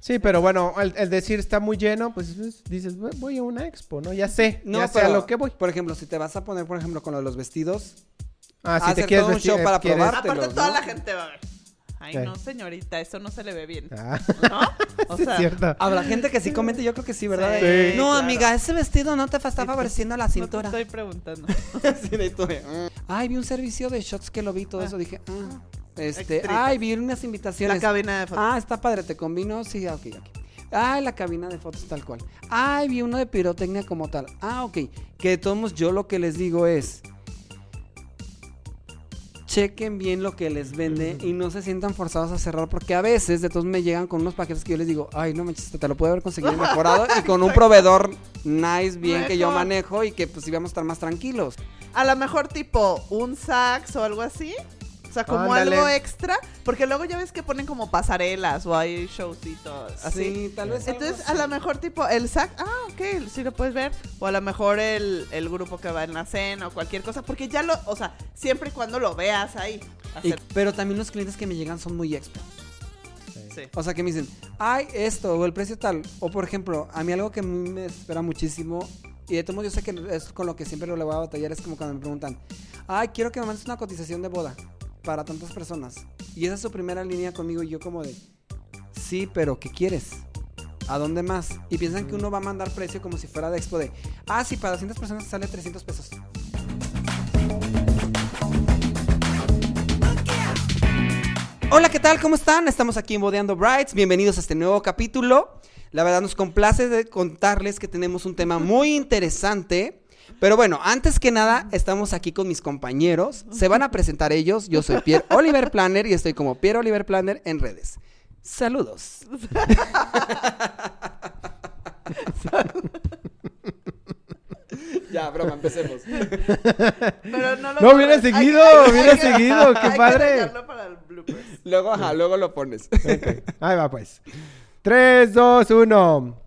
Sí, pero bueno, el, el decir está muy lleno, pues es- dices, "Voy- a una expo, ¿no? Ya sé, No, ya sé a lo que voy. Por ejemplo, si te vas a poner, por ejemplo, con lo de los vestidos, Ah, si te quieres todo un vestir, show eh, para quieres- probar. Aparte toda ¿no? la gente va a ver. Ay, no, señorita, eso no se le ve bien. Ah, ¿No? O sí, sea, es cierto. habrá gente que sí comente, yo creo que sí, ¿verdad? Sí, De, no, claro. amiga, ese vestido no te está favoreciendo la no te cintura. estoy preguntando. Sí, de "Mm". Ay, vi un servicio de shots que lo vi, todo Ah. eso, dije, ah. Este, Extrita. ay, vi unas La invitaciones. cabina de fotos. Ah, está padre, ¿te combinó? Sí, ah, ok, ok. Ay, la cabina de fotos tal cual. Ay, vi uno de pirotecnia como tal. Ah, ok. Que de todos modos, yo lo que les digo es... Chequen bien lo que les vende y no se sientan forzados a cerrar porque a veces de todos me llegan con unos paquetes que yo les digo, ay, no manches, te lo puedo haber conseguido mejorado y con un proveedor nice, bien que yo manejo y que pues íbamos a estar más tranquilos. A lo mejor tipo un sax o algo así. O sea, como Ándale. algo extra. Porque luego ya ves que ponen como pasarelas o hay showcitos así. Sí, tal vez. Entonces, a lo mejor tipo el sax, ah, ok, sí lo puedes ver. O a lo mejor el, el grupo que va en la cena o cualquier cosa. Porque ya lo, o sea, siempre y cuando lo veas ahí. Y- pero también los clientes que me llegan son muy expo. sí. O sea, que me dicen, ay, esto, o el precio tal. O por ejemplo, a mí algo que me espera muchísimo, y de todos modos yo sé que es con lo que siempre lo le voy a batallar, es como cuando me preguntan, ay, quiero que me mandes una cotización de boda para tantas personas. Y esa es su primera línea conmigo, y yo como de, sí, pero ¿qué quieres? ¿A dónde más? Y piensan que uno va a mandar precio como si fuera de expo de, ah, sí, para 200 personas sale 300 pesos. Hola, ¿qué tal? ¿Cómo están? Estamos aquí en Bodeando Brights. Bienvenidos a este nuevo capítulo. La verdad nos complace de contarles que tenemos un tema muy interesante. Pero bueno, antes que nada, estamos aquí con mis compañeros. Se van a presentar ellos. Yo soy Pierre Oliver Planner y estoy como Pierre Oliver Planner en redes. Saludos. ya, broma, empecemos. Pero no lo No, hubiera seguido, hubiera que- seguido, qué hay que padre. dejarlo para el bloopers. Luego, ajá, luego lo pones. Ok, Ahí va pues. 3, 2, 1.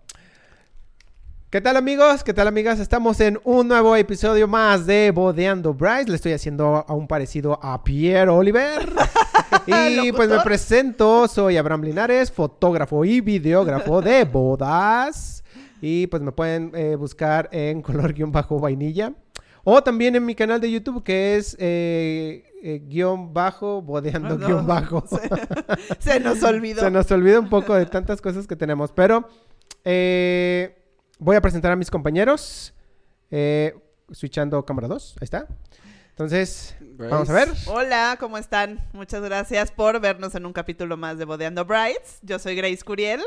¿Qué tal amigos? ¿Qué tal amigas? Estamos en un nuevo episodio más de Bodeando Bryce. Le estoy haciendo a un parecido a Pierre Oliver. y pues me presento, soy Abraham Linares, fotógrafo y videógrafo de bodas. Y pues me pueden eh, buscar en color-vainilla. O también en mi canal de YouTube que es eh, eh, guion bajo, bodeando Ah, no. guion bajo. Se, se nos olvidó. Se nos olvida un poco de tantas cosas que tenemos, pero eh, voy a presentar a mis compañeros. Eh, switchando cámara 2, ahí está. Entonces, vamos a ver. Hola, ¿cómo están? Muchas gracias por vernos en un capítulo más de Bodeando Brides. Yo soy Grace Curiel,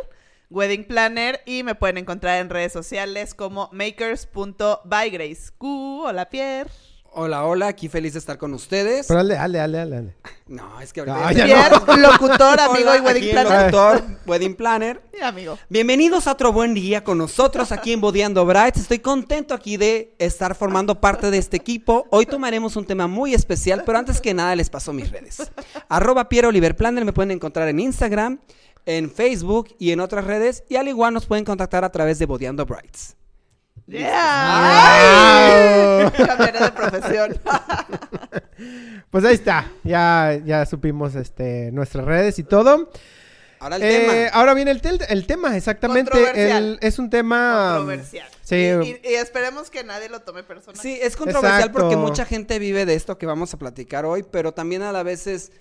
Wedding Planner, y me pueden encontrar en redes sociales como makers.bygrace. Q, hola Pierre. Hola, hola, aquí feliz de estar con ustedes. Pero dale, dale, dale, dale. No, es que No, ahorita... ya locutor, amigo Hola, y wedding aquí el planner. locutor, wedding planner. Y amigo. Bienvenidos a otro buen día con nosotros aquí en Bodeando Brights. Estoy contento aquí de estar formando parte de este equipo. Hoy tomaremos un tema muy especial, pero antes que nada les paso mis redes. Arroba Piero Oliver Planner, me pueden encontrar en Instagram, en Facebook y en otras redes. Y al igual nos pueden contactar a través de Bodeando Brights. ¡Yeah! Cambiaré de profesión. Pues ahí está. Ya, ya supimos este, nuestras redes y todo. Ahora el Eh, tema. ahora viene el, tel- el tema, exactamente. Controversial. El- es un tema. Controversial. Sí. Y, y- y esperemos que nadie lo tome personal. Sí, es controversial Exacto. porque mucha gente vive de esto que vamos a platicar hoy, pero también a la vez es,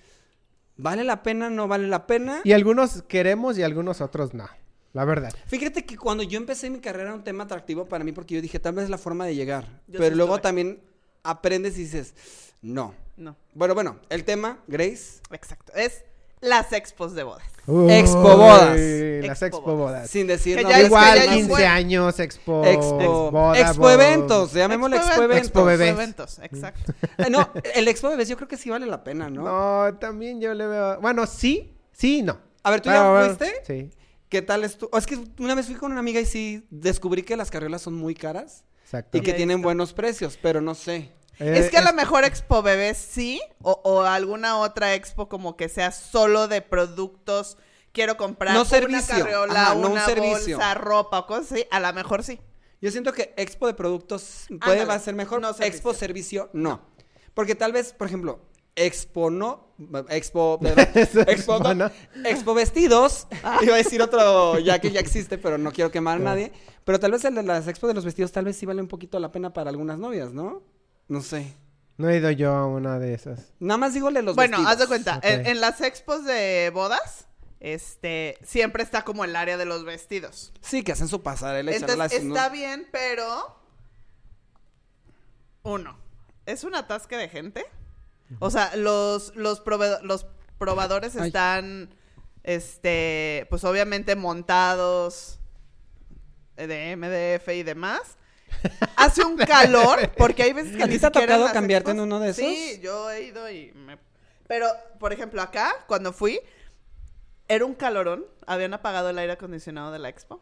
¿vale la pena? ¿No vale la pena? Y algunos queremos y algunos otros no. La verdad. Fíjate que cuando yo empecé mi carrera era un tema atractivo para mí porque yo dije, tal vez es la forma de llegar. Yo pero luego también aprendes y dices, no. No, Bueno, bueno, el tema, Grace, exacto. Es las expos de bodas. Expo bodas. Uy, Las Expo expo bodas. sin decir Que ya Igual, que ya hay un 15 buen- años, expo. Expo, boda, expo eventos, llamémosle expo Expo eventos. Expo bebés. eventos, exacto. Eh, No, el expo bebés yo creo que sí vale la pena, ¿no? No, también yo le veo. Bueno, sí, sí, y no. A ver, ¿tú Bueno, ya bueno, fuiste? Sí, ¿Qué tal es tú? Es que una vez fui con una amiga y sí descubrí que las carreras son muy caras exacto. y que tienen buenos precios, pero no sé. Eh, es que a lo mejor expo bebés sí, o, o alguna otra expo como que sea solo de productos. Quiero comprar No una servicio. carriola, Ajá, no un una servicio. bolsa, ropa o cosas así. A lo mejor sí. Yo siento que expo de productos puede Ándale, va a ser mejor, no servicio. expo servicio no. Porque tal vez, por ejemplo, Expo no, Expo, Expo, no, bueno. Expo Vestidos. Iba a decir otro ya que ya existe, pero no quiero quemar a nadie. Pero tal vez el de las Expo de los vestidos tal vez sí vale un poquito la pena para algunas novias, ¿no? No sé. No he ido yo a una de esas. Nada más dígole los bueno, vestidos. haz de cuenta, en, en las expos de bodas, este, siempre está como el área de los vestidos. Sí, que hacen su pasarela Entonces, charlas, ¿no? está bien, pero... Uno, es un atasque de gente. O sea, los, los, proveed- los probadores Ay. están, este, pues obviamente montados de MDF y demás. Hace un calor, porque hay veces que ¿A ni ti te ha tocado cambiarte en uno de esos? Sí, yo he ido y me... Pero, por ejemplo, acá, cuando fui, era un calorón. Habían apagado el aire acondicionado de la expo.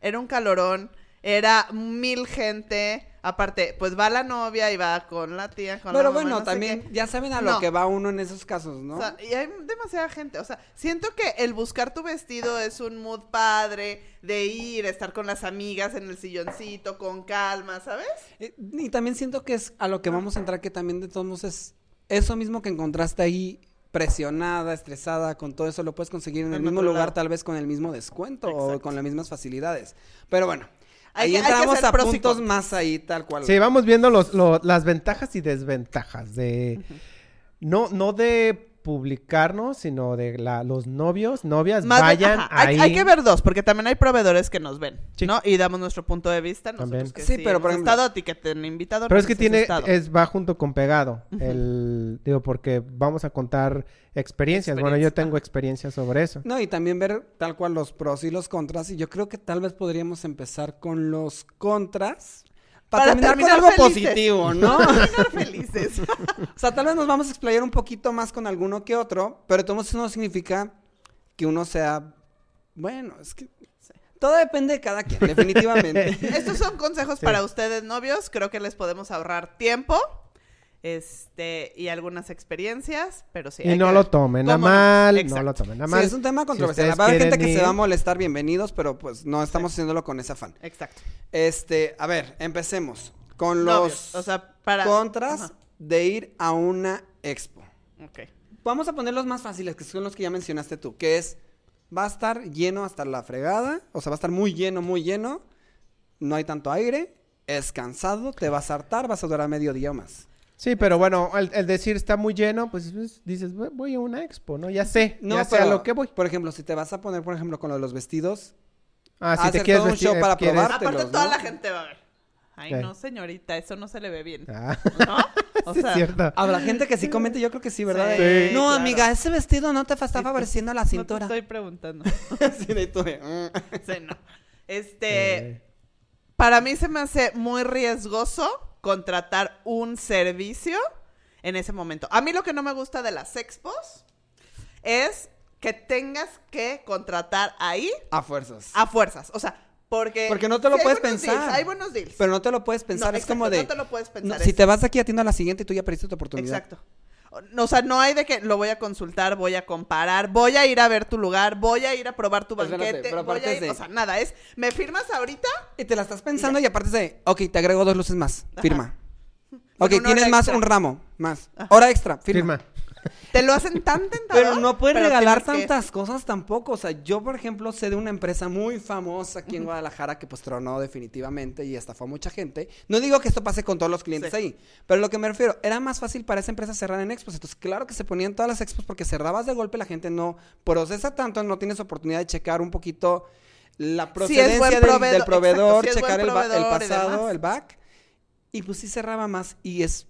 Era un calorón, era mil gente. Aparte, pues va la novia y va con la tía, con la Pero mamá, bueno, no también ya saben a lo No. que va uno en esos casos, ¿no? O sea, y hay demasiada gente. O sea, siento que el buscar tu vestido es un mood padre de ir, estar con las amigas en el silloncito, con calma, ¿sabes? Eh, Y también siento que es a lo que vamos a entrar, que también de todos modos es eso mismo que encontraste ahí, presionada, estresada, con todo eso lo puedes conseguir en el mismo lugar, lado. tal vez con el mismo descuento o con las mismas facilidades. Pero bueno, ahí hay entramos a puntos más ahí, tal cual. Sí, vamos viendo los, lo- las ventajas y desventajas de... No, no de publicarnos, sino de la, los novios, novias, Más vayan ajá, ahí. hay que ver dos, porque también hay proveedores que nos ven, Sí. ¿no? Y damos nuestro punto de vista. Nosotros También. que Sí, pero, por ejemplo- estado, a ti que te han invitado. Pero no es que tiene, estado. es, va junto con pegado. El, digo, porque vamos a contar experiencias. Bueno, yo Experiencia, tengo experiencias sobre eso. No, y también ver tal cual los pros y los contras. Y yo creo que tal vez podríamos empezar con los contras. Para, Para terminar, terminar con algo felices. positivo, ¿no? Terminar felices. O sea, tal vez nos vamos a explayar un poquito más con alguno que otro, pero todo eso no significa que uno sea, bueno, es que todo depende de cada quien, definitivamente. Estos son consejos Sí. para ustedes, novios. Creo que les podemos ahorrar tiempo. Este, y algunas experiencias, pero sí. y no lo tomen a mal, no lo tomen a Sí, mal. es un tema Si controversial. ustedes Va a haber gente que se va a molestar, bienvenidos, pero pues no estamos haciéndolo con ese afán. Exacto. Este, a ver, empecemos con los o sea, para... contras Ajá. de ir a una expo. Ok. Vamos a poner los más fáciles, que son los que ya mencionaste tú, que es, va a estar lleno hasta la fregada, o sea, va a estar muy lleno, muy lleno, no hay tanto aire, es cansado, te vas a hartar, vas a durar medio día o más. Sí, pero bueno, el, el decir está muy lleno, pues, pues, dices, "Voy- a una expo, ¿no? Ya sé, No, ya sé a lo que voy. Por ejemplo, si te vas a poner, por ejemplo, con lo de los vestidos, Ah, si te quieres todo un vestir, show eh, para quieres- probar. Aparte, toda ¿no? la gente va a ver. Ay, no, señorita, eso no se le ve bien. Ah, ¿No? O sí, sea, es cierto. habrá gente que sí comente, yo creo que sí, ¿verdad? Sí, no, claro. amiga, ese vestido no te está Sí, favoreciendo la no te cintura. estoy preguntando. Sí, de tú "Mm". Sí, no. Este, Eh, para mí se me hace muy riesgoso contratar un servicio en ese momento. A mí lo que no me gusta de las expos es que tengas que contratar ahí A fuerzas. a fuerzas. O sea, porque... Porque no te lo puedes pensar. deals, hay buenos deals. Pero no te lo puedes pensar, No, es como de... No te lo puedes no, pensar. si te vas de aquí atiendo a la siguiente y tú ya perdiste tu oportunidad. Exacto. O- O sea, no hay de que lo voy a consultar, voy a comparar, voy a ir a ver tu lugar, voy a ir a probar tu Espérate, banquete, pero voy a es ir, de- o sea, nada, es, ¿me firmas ahorita? Y te la estás pensando y, aparte de, ok, te agrego dos luces más, Ajá. firma. Con Ok, tienes más extra. un ramo, más. Ajá. Hora extra, firma. firma. Te lo hacen tan tentador. Pero no puedes pero regalar que- tantas cosas tampoco. O sea, yo, por ejemplo, sé de una empresa muy famosa aquí en Guadalajara que pues tronó definitivamente y estafó a mucha gente. No digo que esto pase con todos los clientes Sí. ahí, pero lo que me refiero, era más fácil para esa empresa cerrar en expos. Entonces, claro que se ponían todas las expos porque cerrabas de golpe, la gente no procesa tanto, no tienes oportunidad de checar un poquito la procedencia del, proveedor, del proveedor, exacto, sí es checar el, el pasado, el back. Y pues sí cerraba más y es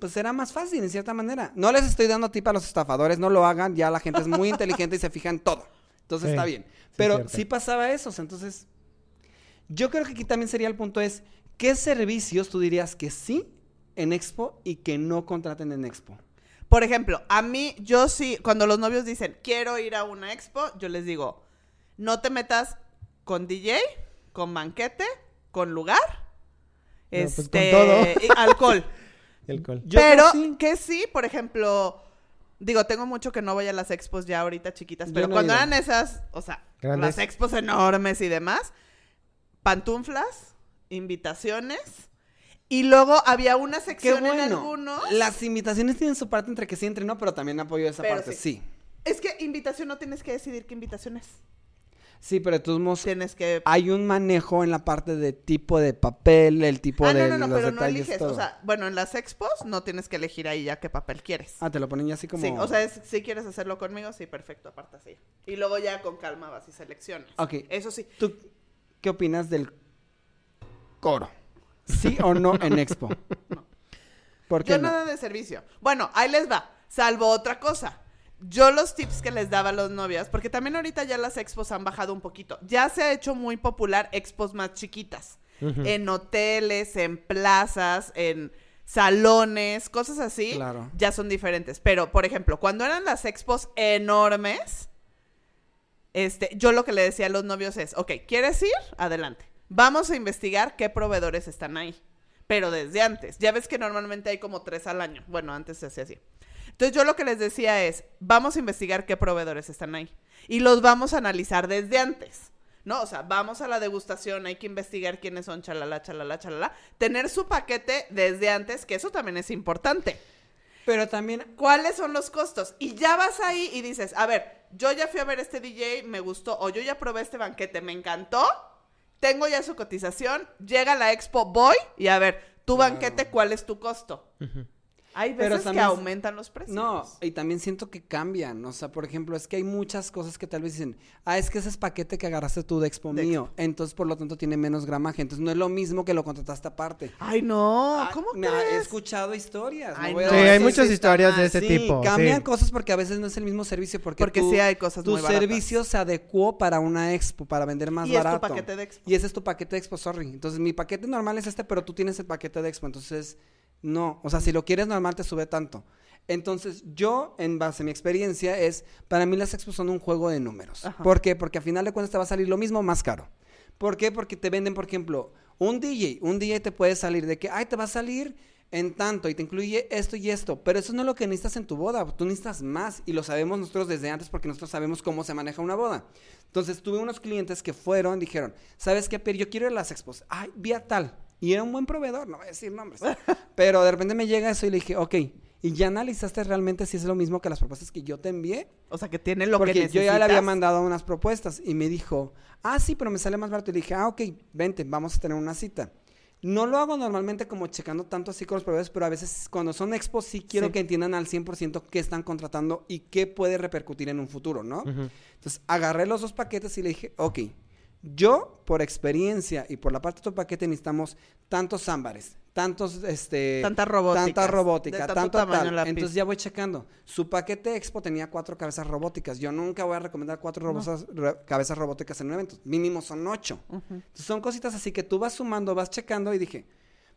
pues era más fácil en cierta manera. No les estoy dando tip a los estafadores, no lo hagan, ya la gente es muy inteligente y se fija en todo. Entonces Sí, está bien. Pero sí pasaba eso, o sea, entonces yo creo que aquí también sería el punto es, ¿qué servicios tú dirías que sí en Expo y que no contraten en Expo? Por ejemplo, a mí, yo sí, cuando los novios dicen, quiero ir a una expo, yo les digo, no te metas con DJ, con banquete, con lugar, pues, con este, todo. y alcohol. El alcohol. Yo pero sí. que sí, por ejemplo, digo, tengo mucho que no voy a las expos ya ahorita chiquitas, pero no cuando eran esas, o sea, Grandes. las expos enormes y demás, pantuflas, invitaciones, Y luego había una sección en algunos. Las invitaciones tienen su parte entre que sí entre no, pero también apoyo esa Pero parte, sí. sí. Es que invitación no tienes que decidir qué invitación es. Sí, pero de todos modos Tienes que. hay un manejo en la parte de tipo de papel, el tipo Ah, de no, no, no, los pero no eliges. todo. O sea, bueno, en las expos no tienes que elegir ahí ya qué papel quieres. ah, te lo ponen ya así como Sí, o sea, es- si quieres hacerlo conmigo, sí, perfecto, aparta así. Y luego ya con calma vas y seleccionas. Ok. Eso sí. ¿Tú qué opinas del coro? ¿Sí o no en Expo? ¿Por qué Yo no? nada de servicio. Bueno, ahí les va. Salvo otra cosa. Yo los tips que les daba a los novios, porque también ahorita ya las expos han bajado un poquito. Ya se ha hecho muy popular expos más chiquitas. En hoteles, en plazas, en salones, cosas así. Claro. Ya son diferentes. Pero, por ejemplo, cuando eran las expos enormes, este, yo lo que le decía a los novios es, ok, ¿quieres ir? Adelante. Vamos a investigar qué proveedores están ahí. Pero desde antes. Ya ves que normalmente hay como tres al año. Bueno, antes se hacía así. Entonces yo lo que les decía es, vamos a investigar qué proveedores están ahí. Y los vamos a analizar desde antes. ¿No? O sea, vamos a la degustación, hay que investigar quiénes son, chalala, chalala, chalala. Tener su paquete desde antes, que eso también es importante. Pero también ¿Cuáles son los costos? Y ya vas ahí y dices, a ver, yo ya fui a ver este DJ, me gustó, o yo ya probé este banquete, me encantó, tengo ya su cotización, llega la expo, voy y a ver, tu banquete, ¿cuál es tu costo? Hay Pero veces que aumentan los precios. No, y también siento que cambian. O sea, por ejemplo, es que hay muchas cosas que tal vez dicen, ah, es que ese es paquete que agarraste tú de Expo De mío. Entonces, por lo tanto, tiene menos gramaje. Entonces, no es lo mismo que lo contrataste aparte. Ay, no, Ah, ¿cómo me ha- He crees? escuchado historias. Ay, voy a no, Sí, hay muchas historias de ese Sí, tipo. cambian sí. cosas porque a veces no es el mismo servicio. Porque, Porque tú- sí hay cosas tu muy baratas. servicio se adecuó para una expo, para vender más Y es tu barato. paquete de expo. Y ese es tu paquete de expo, sorry. Entonces, mi paquete normal es este, pero tú tienes el paquete de expo. Entonces, no. O sea, si lo quieres normal, te sube tanto. Entonces, yo, en base a mi experiencia, es, para mí las expos son un juego de números. Ajá. ¿Por qué? Porque a final de cuentas te va a salir lo mismo más caro. ¿Por qué? Porque te venden, por ejemplo, un DJ. Un DJ te puede salir de que, ay, te va a salir en tanto y te incluye esto y esto. Pero eso no es lo que necesitas en tu boda. Tú necesitas más y lo sabemos nosotros desde antes porque nosotros sabemos cómo se maneja una boda. Entonces, tuve unos clientes que fueron, dijeron, ¿sabes qué, Pero Yo quiero ir a las expos. Ay, vi a tal. Y era un buen proveedor, no voy a decir nombres. Pero de repente me llega eso y le dije, ok, ¿y ya analizaste realmente si es lo mismo que las propuestas que yo te envié? O sea, que tiene lo Porque que yo necesitas. ya le había mandado unas propuestas y me dijo, ah, sí, pero me sale más barato. Y le dije, ah, ok, vente, vamos a tener una cita. No lo hago normalmente como checando tanto así con los proveedores, pero a veces cuando son expos sí quiero Sí. que entiendan al 100% qué están contratando y qué puede repercutir en un futuro, ¿no? Entonces agarré los dos paquetes y le dije, ok, yo por experiencia y por la parte de tu paquete necesitamos tantos ámbares, tantos, este... Tanta robótica. Tanta robótica, De tanto tanto tamaño tal. la Entonces ya voy checando. Su paquete expo tenía cuatro cabezas robóticas. Yo nunca voy a recomendar cuatro robosas- re- cabezas robóticas en un evento. Mínimo son ocho. Entonces son cositas así que tú vas sumando, vas checando y dije,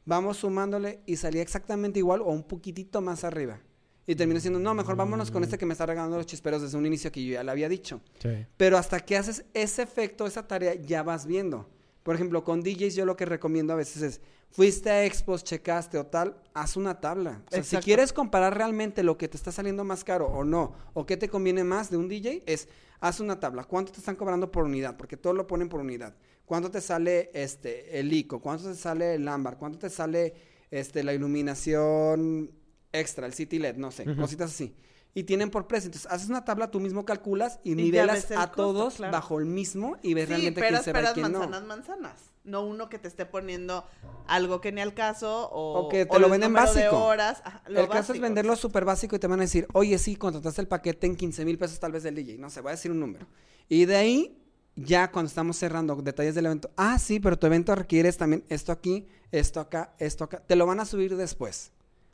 vamos sumándole y salía exactamente igual o un poquitito más arriba. Y terminé diciendo, no, mejor vámonos con este que me está regalando los chisperos desde un inicio que yo ya le había dicho. Sí. Pero hasta que haces ese efecto, esa tarea, ya vas viendo. Por ejemplo, con DJs yo lo que recomiendo a veces es, fuiste a expos, checaste o tal, haz una tabla. O sea, si quieres comparar realmente lo que te está saliendo más caro o no, o qué te conviene más de un DJ, es, haz una tabla. ¿Cuánto te están cobrando por unidad? Porque todo lo ponen por unidad. ¿Cuánto te sale este, el ICO? ¿Cuánto te sale el ámbar? ¿Cuánto te sale este, la iluminación extra, el City LED? No sé, cositas así. Y tienen por precio. Entonces, haces una tabla, tú mismo calculas y, Y nivelas a costo, todos claro. bajo el mismo y ves Sí, realmente peras, quién se va y quién no. manzanas, manzanas. No uno que te esté poniendo algo que ni al caso o, O que te lo venden número de básico. horas. Ajá, lo el caso es básico. venderlo súper básico y te van a decir, oye, sí, contrataste el paquete en 15 mil pesos tal vez del DJ. No sé, voy a decir un número. Y de ahí, ya cuando estamos cerrando detalles del evento, ah, sí, pero tu evento requieres también esto aquí, esto acá, esto acá. Te lo van a subir después.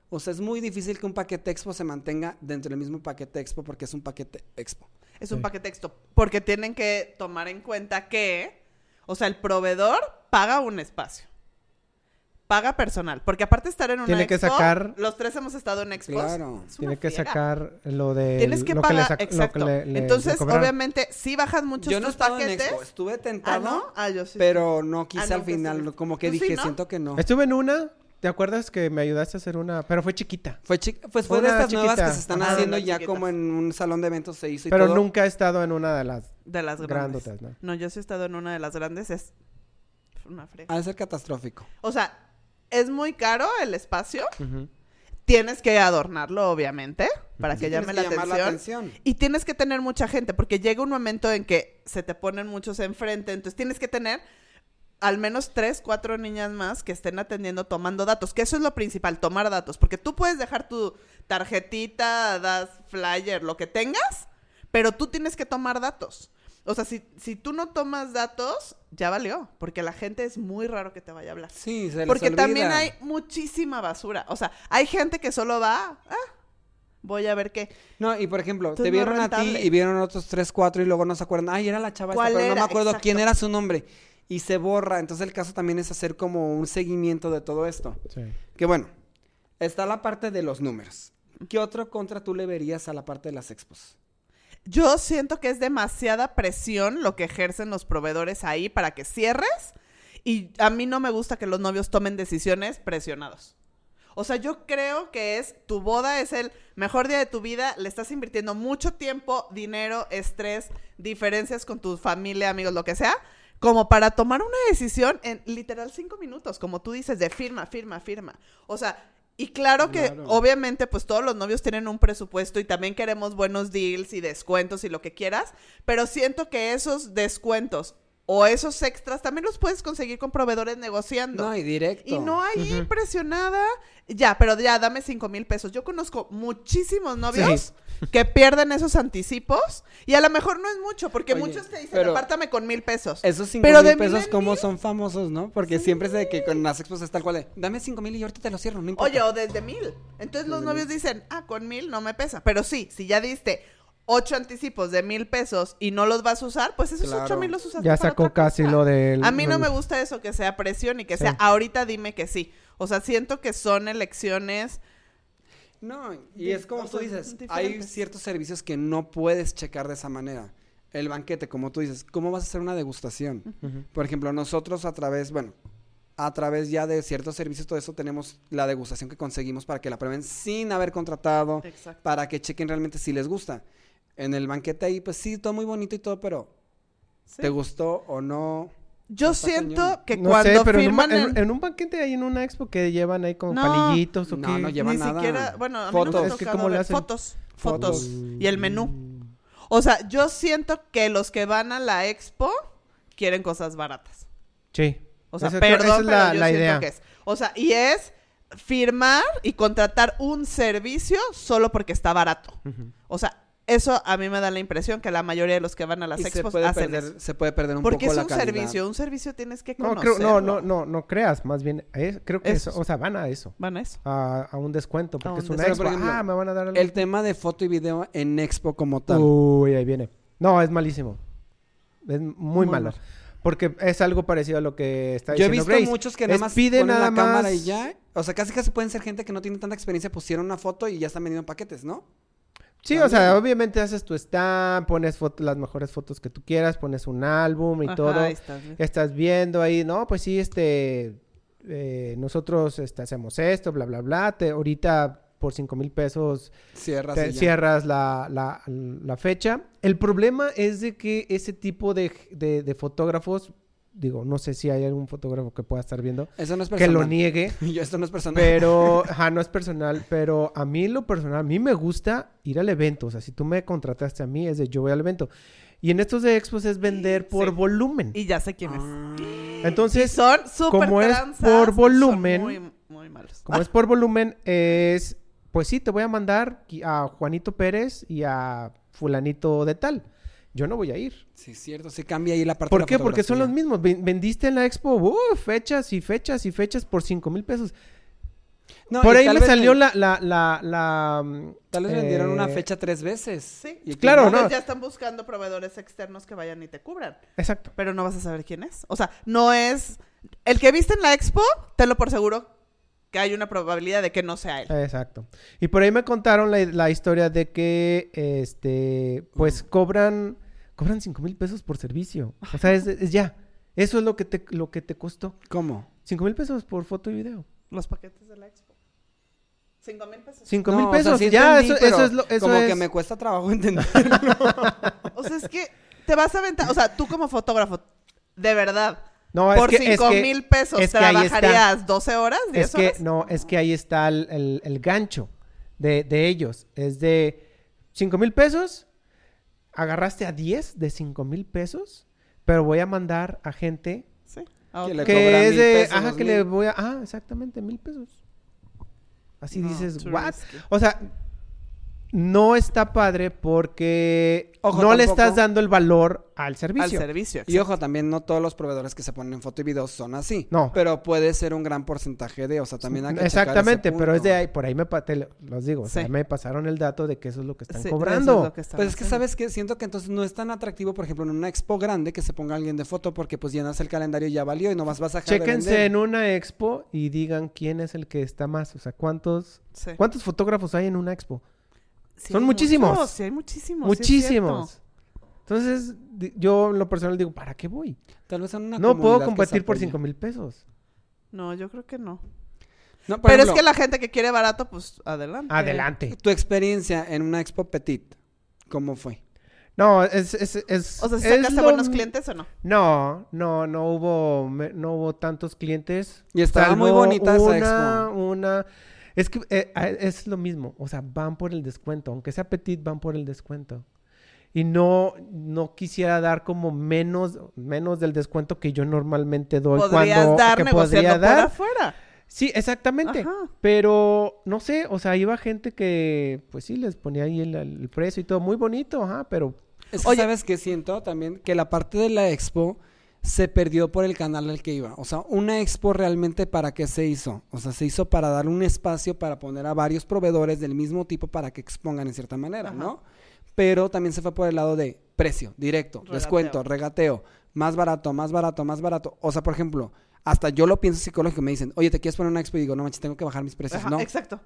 O sea, es muy difícil que un paquete expo se mantenga dentro del mismo paquete expo porque es un paquete expo. Es un Sí. paquete texto. Porque tienen que tomar en cuenta que, o sea, el proveedor paga un espacio. Paga personal. Porque aparte de estar en una Tiene que expo, sacar- los tres hemos estado en expos. Claro. es Tiene que sacar lo de. Tienes que lo pagar, le lo que exacto. le- Entonces, obviamente, sí bajan muchos Yo no tus estado en paquetes. expo, estuve Ah, tentado, ¿no? Ah, yo sí. pero no quise Ah, al nunca final, como que ¿Tú sí, dije, no? siento que no. Estuve en una. ¿Te acuerdas que me ayudaste a hacer una? Pero fue chiquita. Fue chi- pues fue de estas nuevas que chiquita. se están Ajá, haciendo ya chiquitas. como en un salón de eventos se hizo y Pero todo. nunca he estado en una de las. de las grandes. Grandotas, ¿no? No, yo sí he estado en una de las grandes. Es una frega. Ha de ser catastrófico. O sea, es muy caro el espacio. Tienes que adornarlo, obviamente, para que Sí, llame la que atención. atención. Y tienes que tener mucha gente, porque llega un momento en que se te ponen muchos enfrente, entonces tienes que tener al menos tres, cuatro niñas más que estén atendiendo tomando datos, que eso es lo principal, tomar datos, porque tú puedes dejar tu tarjetita, das flyer, lo que tengas, pero tú tienes que tomar datos. O sea, si, si tú no tomas datos, ya valió, porque la gente es muy raro que te vaya a hablar. Sí, se les Porque también hay muchísima basura. O sea, hay gente que solo va, ah, voy a ver qué. No, y por ejemplo, Entonces, te no vieron a ti y vieron a otros tres, cuatro y luego no se acuerdan. Ay, era la chava esta, ¿Cuál pero no me acuerdo quién era su nombre. Y se borra. Entonces el caso también es hacer como un seguimiento de todo esto. Sí. Que bueno, está la parte de los números. ¿Qué otro contra tú le verías a la parte de las expos? Yo siento que es demasiada presión lo que ejercen los proveedores ahí para que cierres. Y a mí no me gusta que los novios tomen decisiones presionados. O sea, yo creo que es tu boda es el mejor día de tu vida, le estás invirtiendo mucho tiempo, dinero, estrés, diferencias con tu familia, amigos, lo que sea, como para tomar una decisión en literal cinco minutos, como tú dices, de firma, firma, firma. O sea, y claro que Claro. obviamente pues todos los novios tienen un presupuesto y también queremos buenos deals y descuentos y lo que quieras, pero siento que esos descuentos o esos extras también los puedes conseguir con proveedores negociando. No, y directo. Y no hay presionada. Ya, pero ya, dame cinco mil pesos. Yo conozco muchísimos novios que pierden esos anticipos y a lo mejor no es mucho, porque Oye, muchos te dicen, pero- apártame con mil pesos. Esos cinco Pero mil de mil pesos en como mil. son famosos, ¿no? Porque siempre es de que con las expos es tal cual de, dame cinco mil y yo ahorita te lo cierro, no importa. Oye, o desde mil. Entonces los novios dicen, ah, con mil no me pesa. Pero sí, si ya diste ocho anticipos de mil pesos y no los vas a usar, pues esos Claro. ocho mil los usas Ya para sacó otra casi cosa. lo del... A mí no me gusta eso, que sea presión y que Sí. sea ahorita dime que sí. O sea, siento que son elecciones. No, y es como tú sea, dices, hay ciertos servicios que no puedes checar de esa manera. El banquete, como tú dices, ¿cómo vas a hacer una degustación? Por ejemplo, nosotros a través, bueno, a través ya de ciertos servicios, todo eso, tenemos la degustación que conseguimos para que la prueben sin haber contratado, Exacto. para que chequen realmente si les gusta. En el banquete ahí, pues sí, todo muy bonito y todo, pero Sí. ¿te gustó o no? Yo Está siento cañón. que No cuando sé, pero en un, ba- firman en, un banquete ahí en una expo que llevan ahí con No. palillitos o No, qué. no lleva ni nada. siquiera, bueno, a mí no Fotos. me Es ha que tocado ¿cómo le ver hacen? fotos, fotos, Fotos. y el menú. O sea, yo siento que los que van a la expo quieren cosas baratas. Sí. O sea, perdón, esa es la, pero yo la siento idea. que es. O sea, y es firmar y contratar un servicio solo porque está barato. O sea, eso a mí me da la impresión que la mayoría de los que van a las Y se expos puede, hacen perder, eso. se puede perder un Porque poco es la un servicio, un servicio tienes que No, conocerlo. creo, no, no, no, no creas, más bien, es- creo que Eso. eso, o sea, van a eso, Van a eso. a, a un descuento, porque un es una descuento. expo, Pero, por ejemplo, ah, me van a dar algo. El tema de foto y video en Expo como tal. Uy, ahí viene. No, es malísimo. Es muy, Muy malo. malo. Porque es algo parecido a lo que está Yo he diciendo visto Grace. muchos que nada Es más pide ponen nada la cámara más- y ya. O sea, casi casi pueden ser gente que no tiene tanta experiencia, pusieron una foto y ya están vendiendo paquetes, ¿no? Sí, o sea, obviamente haces tu stand, pones foto- las mejores fotos que tú quieras, pones un álbum y Ajá, todo. ahí estás. Estás viendo ahí, no, pues sí, este, eh, nosotros este, hacemos esto, bla, bla, bla. Te, ahorita por cinco mil pesos Cierras te cierras la, la- la fecha. El problema es de que ese tipo de, de- de fotógrafos, digo, no sé si hay algún fotógrafo que pueda estar viendo, Eso no es que personal. lo niegue. Yo, esto no es personal. Pero, ajá, no es personal, pero a mí lo personal, a mí me gusta ir al evento. O sea, si tú me contrataste a mí, es de yo voy al evento. Y en estos de expos es vender por Sí. volumen. Y ya sé quién es. Ah. Entonces, son súper como es tranzas por y son volumen, muy, muy malos. como es por volumen, es, pues sí, te voy a mandar a Juanito Pérez y a fulanito de tal. Yo no voy a ir. Sí, cierto. Se cambia ahí la parte de ¿Por la qué? Porque son los mismos. Ven- Vendiste en la expo, uh, fechas y fechas y fechas por cinco mil pesos. No, por ahí tal me salió la, la, la, la, mm, Tal vez vendieron una eh, fecha tres veces. Sí. Y Claro, no. ya están buscando proveedores externos que vayan y te cubran. Exacto. Pero no vas a saber quién es. O sea, no es. El que viste en la expo, tenlo por seguro que hay una probabilidad de que no sea él. Exacto. Y por ahí me contaron la, la historia de que, este, pues cobran, cobran cinco mil pesos por servicio. O sea, es, es ya. Eso es lo que te, lo que te costó. ¿Cómo? Cinco mil pesos por foto y video. Los paquetes de la expo. Cinco mil pesos. Cinco No, mil o sea, pesos. sí ya, entendí, eso, es lo, eso como es- que me cuesta trabajo entender. O sea, es que te vas a aventar. O sea, tú como fotógrafo, de verdad, No, Por es que, es 5 que- mil pesos es que ahí está. trabajarías 12 horas, 10 Es que, horas. no, es que ahí está el, el- el gancho de, de ellos. Es de 5 mil pesos, agarraste a 10 de 5 mil pesos, pero voy a mandar a gente Sí. a Que le que es mil de, pesos, ajá, que mil. le voy a, ah, exactamente, mil pesos. Así No, dices, what? risky. O sea, no está padre porque Ojo, no le estás dando el valor al Al servicio. servicio. Y ojo, también no todos los proveedores que se ponen en foto y video son así. No. Pero puede ser un gran porcentaje de, o sea, también hay que checar Exactamente, ese pero es de ahí, por ahí me te lo- los digo, o sea, me pasaron el dato de que eso es lo que están Sí, eso cobrando. es lo que están Pues es que sabes que siento que entonces no es tan atractivo, por ejemplo, en una expo grande que se ponga alguien de foto porque pues llenas el calendario y ya valió y no vas, vas a dejar de Chéquense vender. en una expo y digan quién es el que está más, o sea, cuántos Sí. cuántos fotógrafos hay en una expo. Sí, son muchísimos. muchos, sí, hay muchísimos. Muchísimos. Entonces, yo en lo personal digo, ¿para qué voy? Tal vez en una No puedo se competir por. 5 mil pesos. no, yo creo que no. Pero es que la gente que quiere barato, pues adelante. Adelante. Tu experiencia en una expo petit, ¿cómo fue? No, es... es, es O sea, ¿sí es sacaste lo- buenos clientes o no? No, no, no hubo, me- no hubo tantos clientes. Y estaba muy bonita esa una, expo. Una, es que eh, es lo mismo, o sea, van por el descuento, aunque sea petit, van por el descuento. Y no, no quisiera dar como menos, menos del descuento que yo normalmente doy Podrías cuando dar que negociando podría por dar. afuera. Sí, exactamente. Ajá. Pero no sé, o sea, iba gente que, pues sí, les ponía ahí el, el precio y todo, muy bonito, ajá, pero Es que Oye- sabes que siento también que la parte de la expo se perdió por el canal al que iba. O sea, una expo realmente para qué se hizo? O sea, se hizo para dar un espacio para poner a varios proveedores del mismo tipo para que expongan en cierta manera, Ajá. ¿no? Pero también se fue por el lado de precio, directo, Regateo. descuento, regateo, más barato, más barato, más barato. O sea, por ejemplo, hasta yo lo pienso psicológico, me dicen, oye, ¿te quieres poner una expo? Y digo, no manches, tengo que bajar mis precios. Ajá, no, Exacto.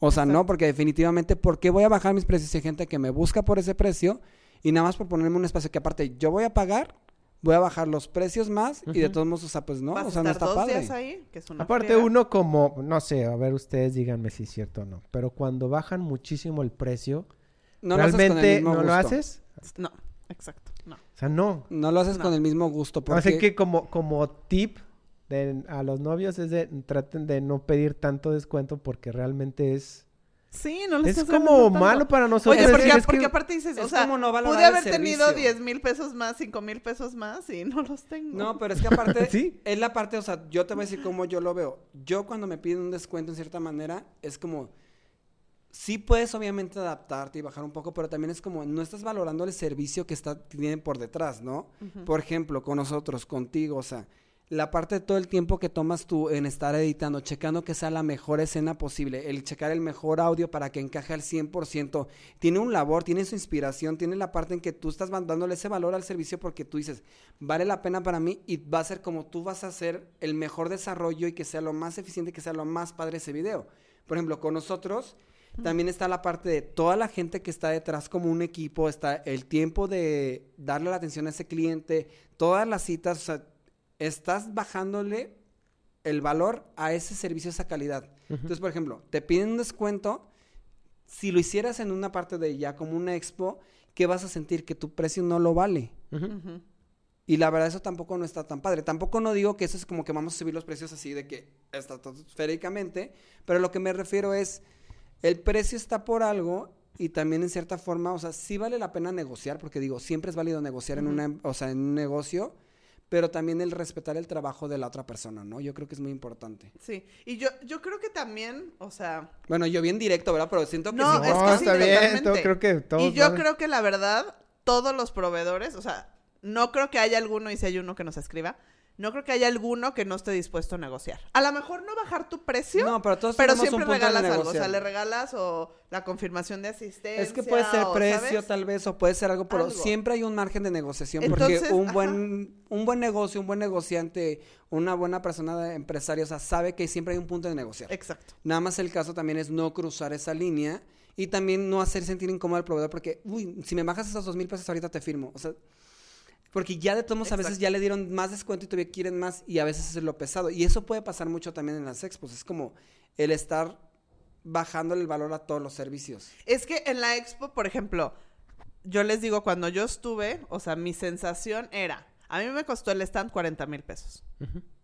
o sea, no, porque definitivamente, ¿por qué voy a bajar mis precios si hay gente que me busca por ese precio? Y nada más por ponerme un espacio que aparte yo voy a pagar, voy a bajar los precios más y de todos modos, o sea, pues no, o sea, no está dos padre. días ahí, que es una Aparte friega. uno como, no sé, a ver ustedes díganme si es cierto o no, pero cuando bajan muchísimo el precio, No lo haces con el ¿realmente mismo no lo haces? No, exacto. No. O sea, no. No lo haces No. con el mismo gusto. Porque... Así que como, como tip de- a los novios es de traten de no pedir tanto descuento porque realmente es, Sí, no le es estás como tanto. malo para nosotros. Oye, porque, Es que- porque aparte dices, o sea, como no valorar pude haber tenido servicio. 10 mil pesos más, 5 mil pesos más y no los tengo. No, pero es que aparte, Sí. es la parte, o sea, yo te voy a decir cómo yo lo veo. Yo cuando me piden un descuento en cierta manera, es como, sí puedes obviamente adaptarte y bajar un poco, pero también es como, no estás valorando el servicio que está, tienen por detrás, ¿no? Por ejemplo, con nosotros, contigo, o sea, la parte de todo el tiempo que tomas tú en estar editando, checando que sea la mejor escena posible, el checar el mejor audio para que encaje al 100%, tiene un labor, tiene su inspiración, tiene la parte en que tú estás van- dándole ese valor al servicio porque tú dices, vale la pena para mí y va a ser como tú vas a hacer el mejor desarrollo y que sea lo más eficiente, que sea lo más padre ese video. Por ejemplo, con nosotros también está la parte de toda la gente que está detrás como un equipo, está el tiempo de darle la atención a ese cliente, todas las citas, o sea, estás bajándole el valor a ese servicio, esa calidad. Entonces, por ejemplo, te piden un descuento, si lo hicieras en una parte de ya como una expo, ¿qué vas a sentir? Que tu precio no lo vale. Y la verdad eso tampoco no está tan padre. Tampoco no digo que eso es como que vamos a subir los precios así de que estratosféricamente, pero lo que me refiero es, el precio está por algo y también en cierta forma, o sea, sí vale la pena negociar, porque digo, siempre es válido negociar en, una, o sea, en un negocio, pero también el respetar el trabajo de la otra persona, ¿no? Yo creo que es muy importante. Sí, y yo, yo creo que también, o sea, Bueno, yo bien directo, ¿verdad? Pero siento que No, sí. es No, que está sí, bien, todo- creo que todos y yo creo que la verdad, todos los proveedores, o sea, no creo que haya alguno, y si hay uno que nos escriba, no creo que haya alguno que no esté dispuesto a negociar. A lo mejor no bajar tu precio, No, pero todos pero siempre un punto de regalas algo. O sea, le regalas o la confirmación de asistencia. Es que puede ser o, precio ¿sabes? tal vez o puede ser algo, pero Algo. siempre hay un margen de negociación Entonces, porque un ajá. buen un buen negocio, un buen negociante, una buena persona de empresario, o sea, sabe que siempre hay un punto de negociar. Exacto. Nada más el caso también es no cruzar esa línea y también no hacer sentir incómodo al proveedor porque, uy, si me bajas esos dos mil pesos ahorita te firmo. O sea, porque ya de todos modos a veces ya le dieron más descuento y todavía quieren más y a veces es lo pesado. Y eso puede pasar mucho también en las expos. Es como el estar bajándole el valor a todos los servicios. Es que en la expo, por ejemplo, yo les digo, cuando yo estuve, o sea, mi sensación era, A mí me costó el stand 40 mil pesos.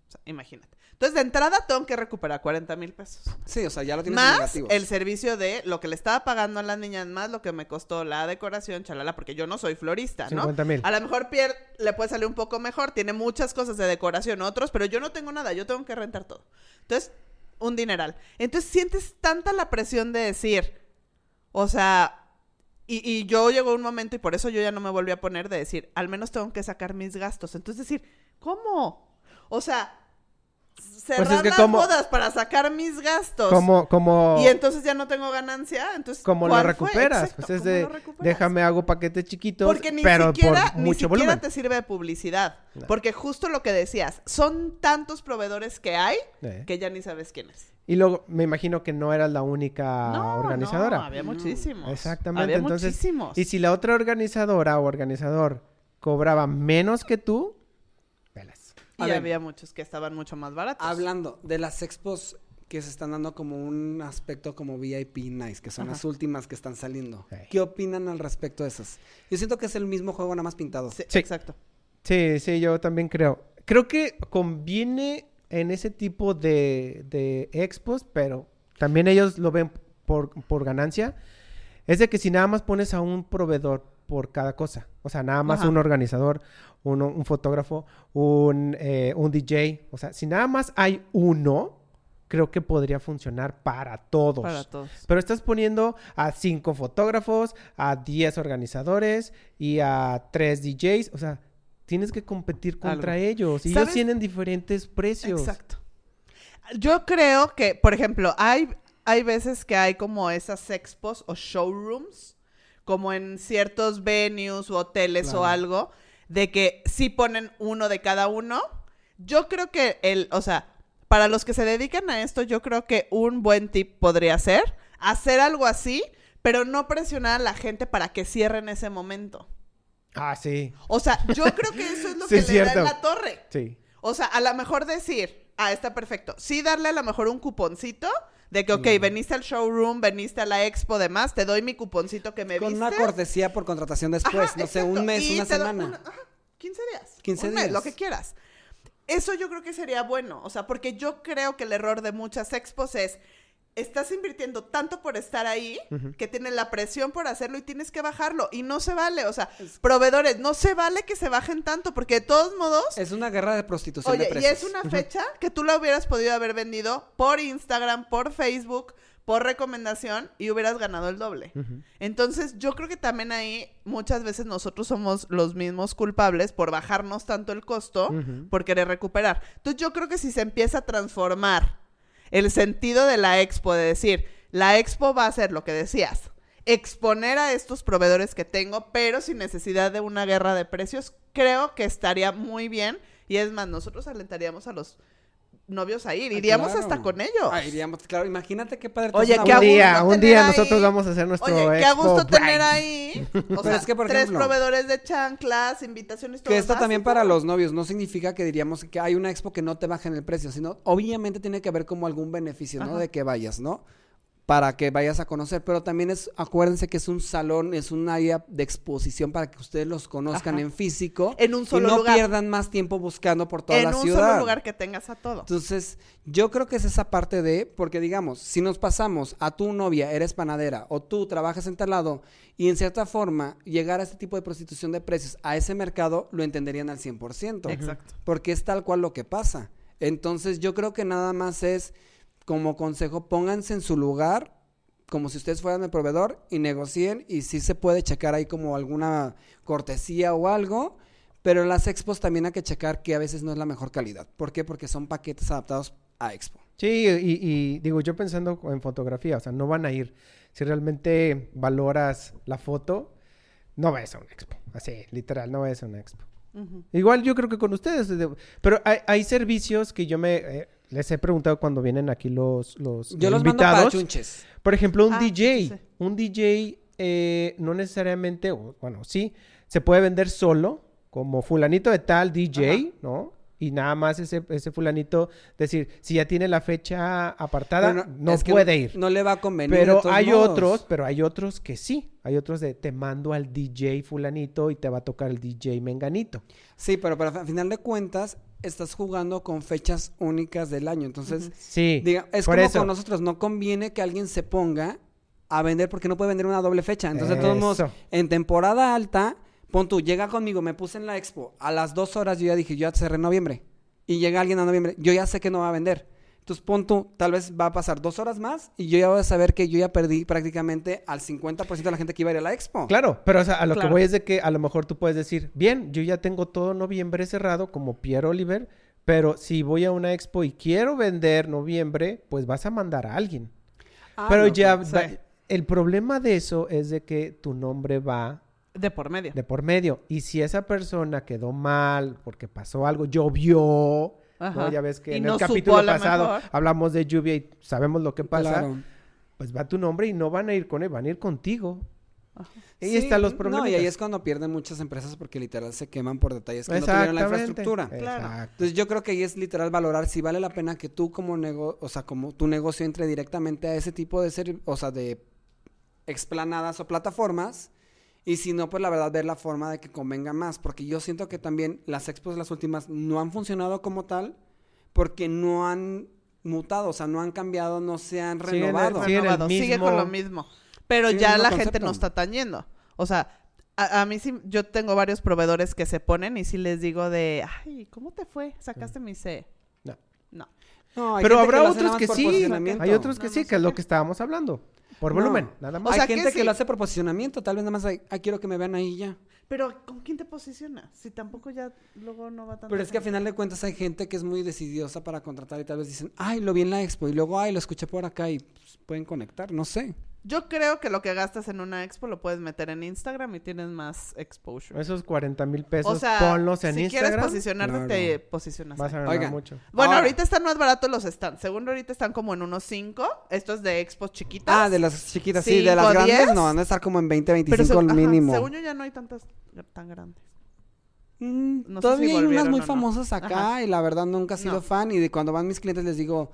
O sea, imagínate. Entonces, de entrada tengo que recuperar 40 mil pesos. Sí, o sea, ya lo tienes en Más negativos. el servicio de lo que le estaba pagando a las niñas, más lo que me costó la decoración, chalala, porque yo no soy florista, ¿no? 50,000. A lo mejor Pierre le puede salir un poco mejor, tiene muchas cosas de decoración, otros, pero yo no tengo nada, yo tengo que rentar todo. Entonces, un dineral. Entonces, sientes tanta la presión de decir, o sea, y, y yo llegó un momento, y por eso yo ya no me volví a poner, de decir, al menos tengo que sacar mis gastos. Entonces, decir, ¿cómo? O sea, cerrar Pues es que las como- bodas para sacar mis gastos. Como, como, Y entonces ya no tengo ganancia, entonces como lo ¿cuál fue? recuperas. Exacto, pues es ¿cómo de, lo recuperas? déjame hago paquetes chiquitos, Porque ni pero siquiera, por ni siquiera te sirve de publicidad. No. Porque justo lo que decías, son tantos proveedores que hay Eh. que ya ni sabes quién es. Y luego me imagino que no eras la única no, organizadora. no, había muchísimos. Exactamente. Había Entonces, muchísimos. y si la otra organizadora o organizador cobraba menos que tú, Y ver. había muchos que estaban mucho más baratos. Hablando de las expos que se están dando como un aspecto como VIP nice, que son Ajá. las últimas que están saliendo. Sí. ¿Qué opinan al respecto de esas? Yo siento que es el mismo juego nada más pintado. Sí, Sí. exacto. Sí, sí, yo también creo. Creo que conviene en ese tipo de, de expos, pero también ellos lo ven por, por ganancia. Es de que si nada más pones a un proveedor por cada cosa, o sea, nada más Ajá. un organizador, uno- un fotógrafo, un, eh, un DJ, o sea, si nada más hay uno, creo que podría funcionar para todos. Para todos. Pero estás poniendo a cinco fotógrafos, a 10 organizadores y a tres DJs. O sea, tienes que competir contra Algo. ellos. Y ¿Sabes? ellos tienen diferentes precios. Exacto. Yo creo que, por ejemplo, hay, hay veces que hay como esas expos o showrooms, como en ciertos venues o hoteles o algo, de que sí ponen uno de cada uno. Yo creo que el, o sea, para los que se dedican a esto, yo creo que un buen tip podría ser hacer algo así, pero no presionar a la gente para que cierre en ese momento. Ah, sí. O sea, yo creo que eso es lo Sí, que es le da en la torre. Sí. O sea, a lo mejor decir, ah, está perfecto. Sí darle a lo mejor un cuponcito de que, ok, veniste al showroom, veniste a la expo, demás, te doy mi cuponcito que me Con viste. una cortesía por contratación después, Ajá, no sé, un mes, Y una semana. una- ajá, 15 días. 15 un mes, días. lo que quieras. Eso yo creo que sería bueno. O sea, porque yo creo que el error de muchas expos es, estás invirtiendo tanto por estar ahí que tienes la presión por hacerlo y tienes que bajarlo. Y no se vale. O sea, proveedores, no se vale que se bajen tanto porque de todos modos... Es una guerra de prostitución de Oye, y precios. es una fecha que tú la hubieras podido haber vendido por Instagram, por Facebook, por recomendación y hubieras ganado el doble. Entonces, yo creo que también ahí muchas veces nosotros somos los mismos culpables por bajarnos tanto el costo, por querer recuperar. Entonces, yo creo que si se empieza a transformar el sentido de la expo, de decir, la expo va a ser lo que decías, exponer a estos proveedores que tengo, pero sin necesidad de una guerra de precios, creo que estaría muy bien. Y es más, nosotros alentaríamos a los novios a ir, Ah, iríamos claro. hasta con ellos. Ah, iríamos, claro, imagínate qué padre. te Oye, qué Un día, no un día ahí- nosotros vamos a hacer nuestro Oye, qué a Expo gusto tener ahí. O sea, es que, por tres ejemplo, proveedores de chanclas, invitaciones, todo Que esto también para los novios no significa que diríamos que hay una expo que no te bajen el precio, sino obviamente tiene que haber como algún beneficio, ¿no? Ajá. De que vayas, ¿no? Para que vayas a conocer, pero también es, acuérdense que es un salón, es un área de exposición para que ustedes los conozcan Ajá. en físico En un solo y no lugar. pierdan más tiempo buscando por toda en la un ciudad. solo lugar que tengas a todo. Entonces, yo creo que es esa parte de, porque digamos, si nos pasamos a tu novia, eres panadera, o tú trabajas en tal lado, y en cierta forma llegar a este tipo de prostitución de precios a ese mercado, lo entenderían al 100%. Exacto. Porque es tal cual lo que pasa. Entonces, yo creo que nada más es, como consejo, pónganse en su lugar, como si ustedes fueran el proveedor, y negocien, y si se puede checar ahí como alguna cortesía o algo. Pero en las expos también hay que checar que a veces no es la mejor calidad. ¿Por qué? Porque son paquetes adaptados a expo. Sí, y, y digo, yo pensando en fotografía, o sea, no van a ir. Si realmente valoras la foto, no vayas a una expo. Así, literal, no vayas a una expo. Igual yo creo que con ustedes. de- Pero hay, hay servicios que yo me eh, les he preguntado cuando vienen aquí los, los Yo los mando para invitados. chunches. Por ejemplo, un Ah, DJ. sí. Un DJ eh, no necesariamente, bueno, sí, se puede vender solo, como fulanito de tal DJ, Ajá. ¿no? y nada más ese, ese fulanito decir, si ya tiene la fecha apartada, no puede ir. No le va a convenir. de Pero todos hay modos. otros, pero hay otros que sí. Hay otros de te mando al DJ fulanito y te va a tocar el DJ menganito. Sí, pero, pero a final de cuentas estás jugando con fechas únicas del año. Entonces, Sí. diga, es por como eso. con nosotros. No conviene que alguien se ponga a vender porque no puede vender una doble fecha. Entonces, de todos modos, en temporada alta, pon tú, llega conmigo, me puse en la expo. A las dos horas yo ya dije, yo ya cerré en noviembre. Y llega alguien a noviembre, yo ya sé que no va a vender. Entonces, pon tú, tal vez va a pasar dos horas más y yo ya voy a saber que yo ya perdí prácticamente al 50% de la gente que iba a ir a la expo. Claro, pero o sea, a lo que voy es de que a lo mejor tú puedes decir, bien, yo ya tengo todo noviembre cerrado como Pierre Oliver, pero si voy a una expo y quiero vender noviembre, pues vas a mandar a alguien. Ah, pero no, ya, pues, va- el problema de eso es de que tu nombre va De por medio. de por medio. Y si esa persona quedó mal porque pasó algo, llovió, ¿no? Ya ves que Y en no el capítulo pasado mejor. hablamos de lluvia y sabemos lo que pasa, Claro. pues va tu nombre y no van a ir con él, van a ir contigo. Ahí Sí, están los No, problemas. y ahí es cuando pierden muchas empresas porque literal se queman por detalles que no tuvieron la infraestructura. Claro. Entonces yo creo que ahí es literal valorar si vale la pena que tú como negocio, o sea, como tu negocio entre directamente a ese tipo de ser, o sea, de explanadas o plataformas. Y si no, pues la verdad ver la forma de que convenga más. Porque yo siento que también las expos, las últimas, no han funcionado como tal. Porque no han mutado, o sea, no han cambiado, no se han renovado. siguen el renovado, sigue con lo mismo. Pero Sigue ya la gente no está tan yendo. O sea, a, a mí sí, yo tengo varios proveedores que se ponen y sí les digo de, ay, ¿cómo te fue? Sacaste mi C. No. No. Hay Pero habrá otros que sí, posicionamiento. hay otros que sí, que es lo que estábamos hablando. Por No. volumen, nada más. O sea, hay gente que, sí. lo hace por posicionamiento, tal vez nada más hay, ah, quiero que me vean ahí ya. Pero ¿con quién te posicionas? Si tampoco ya luego no va tanto. Pero es que a final de cuentas hay gente que es muy decidiosa para contratar y tal vez dicen, ay, lo vi en la expo y luego, ay, lo escuché por acá y pues, pueden conectar, no sé. Yo creo que lo que gastas en una expo lo puedes meter en Instagram y tienes más exposure. Esos 40 mil pesos, o sea, ponlos en si Instagram. quieres posicionarte, Claro. te posicionas. Vas a ganar Oigan. mucho. Bueno, Ahora- ahorita están más baratos los stands. Según ahorita están como en unos 5. Estos de expos chiquitas. Ah, de las chiquitas, sí, de las grandes diez. no, van a estar como en 20, Pero 25 seg- el ajá, mínimo. según yo ya no hay tantas tan grandes. Mm, no sé todavía si hay unas muy no. famosas acá Ajá. y la verdad nunca he sido No. fan y de cuando van mis clientes les digo,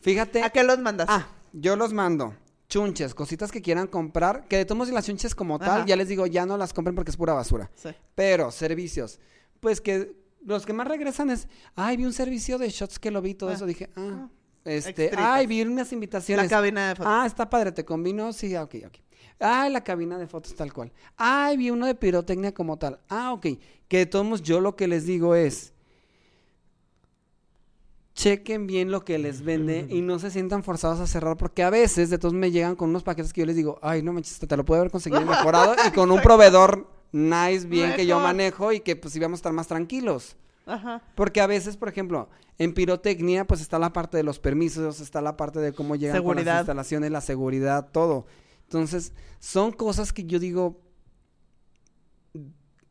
fíjate, ¿A qué los mandas? ah, yo los mando. Chunches, cositas que quieran comprar, que de todos modos las chunches como tal, Ajá. ya les digo, ya no las compren porque es pura basura. Sí. Pero servicios, pues que los que más regresan es, ay, vi un servicio de shots que lo vi, todo Ah. eso, dije, ah, Ah. este, Extritas. ay, vi unas La invitaciones. cabina de fotos. Ah, está padre, te combino, sí, ah, ok, ok. Ay, la cabina de fotos tal cual. Ay, vi uno de pirotecnia como tal. Ah, ok. Que de todos modos yo lo que les digo es, chequen bien lo que les vende y no se sientan forzados a cerrar porque a veces de todos me llegan con unos paquetes que yo les digo, ay, no manches, te lo puedo haber conseguido mejorado y con un proveedor nice, bien que yo manejo y que pues íbamos a estar más tranquilos. Ajá. Porque a veces, por ejemplo, en pirotecnia, pues está la parte de los permisos, está la parte de cómo llegan con las instalaciones, la seguridad, todo. Entonces, son cosas que yo digo,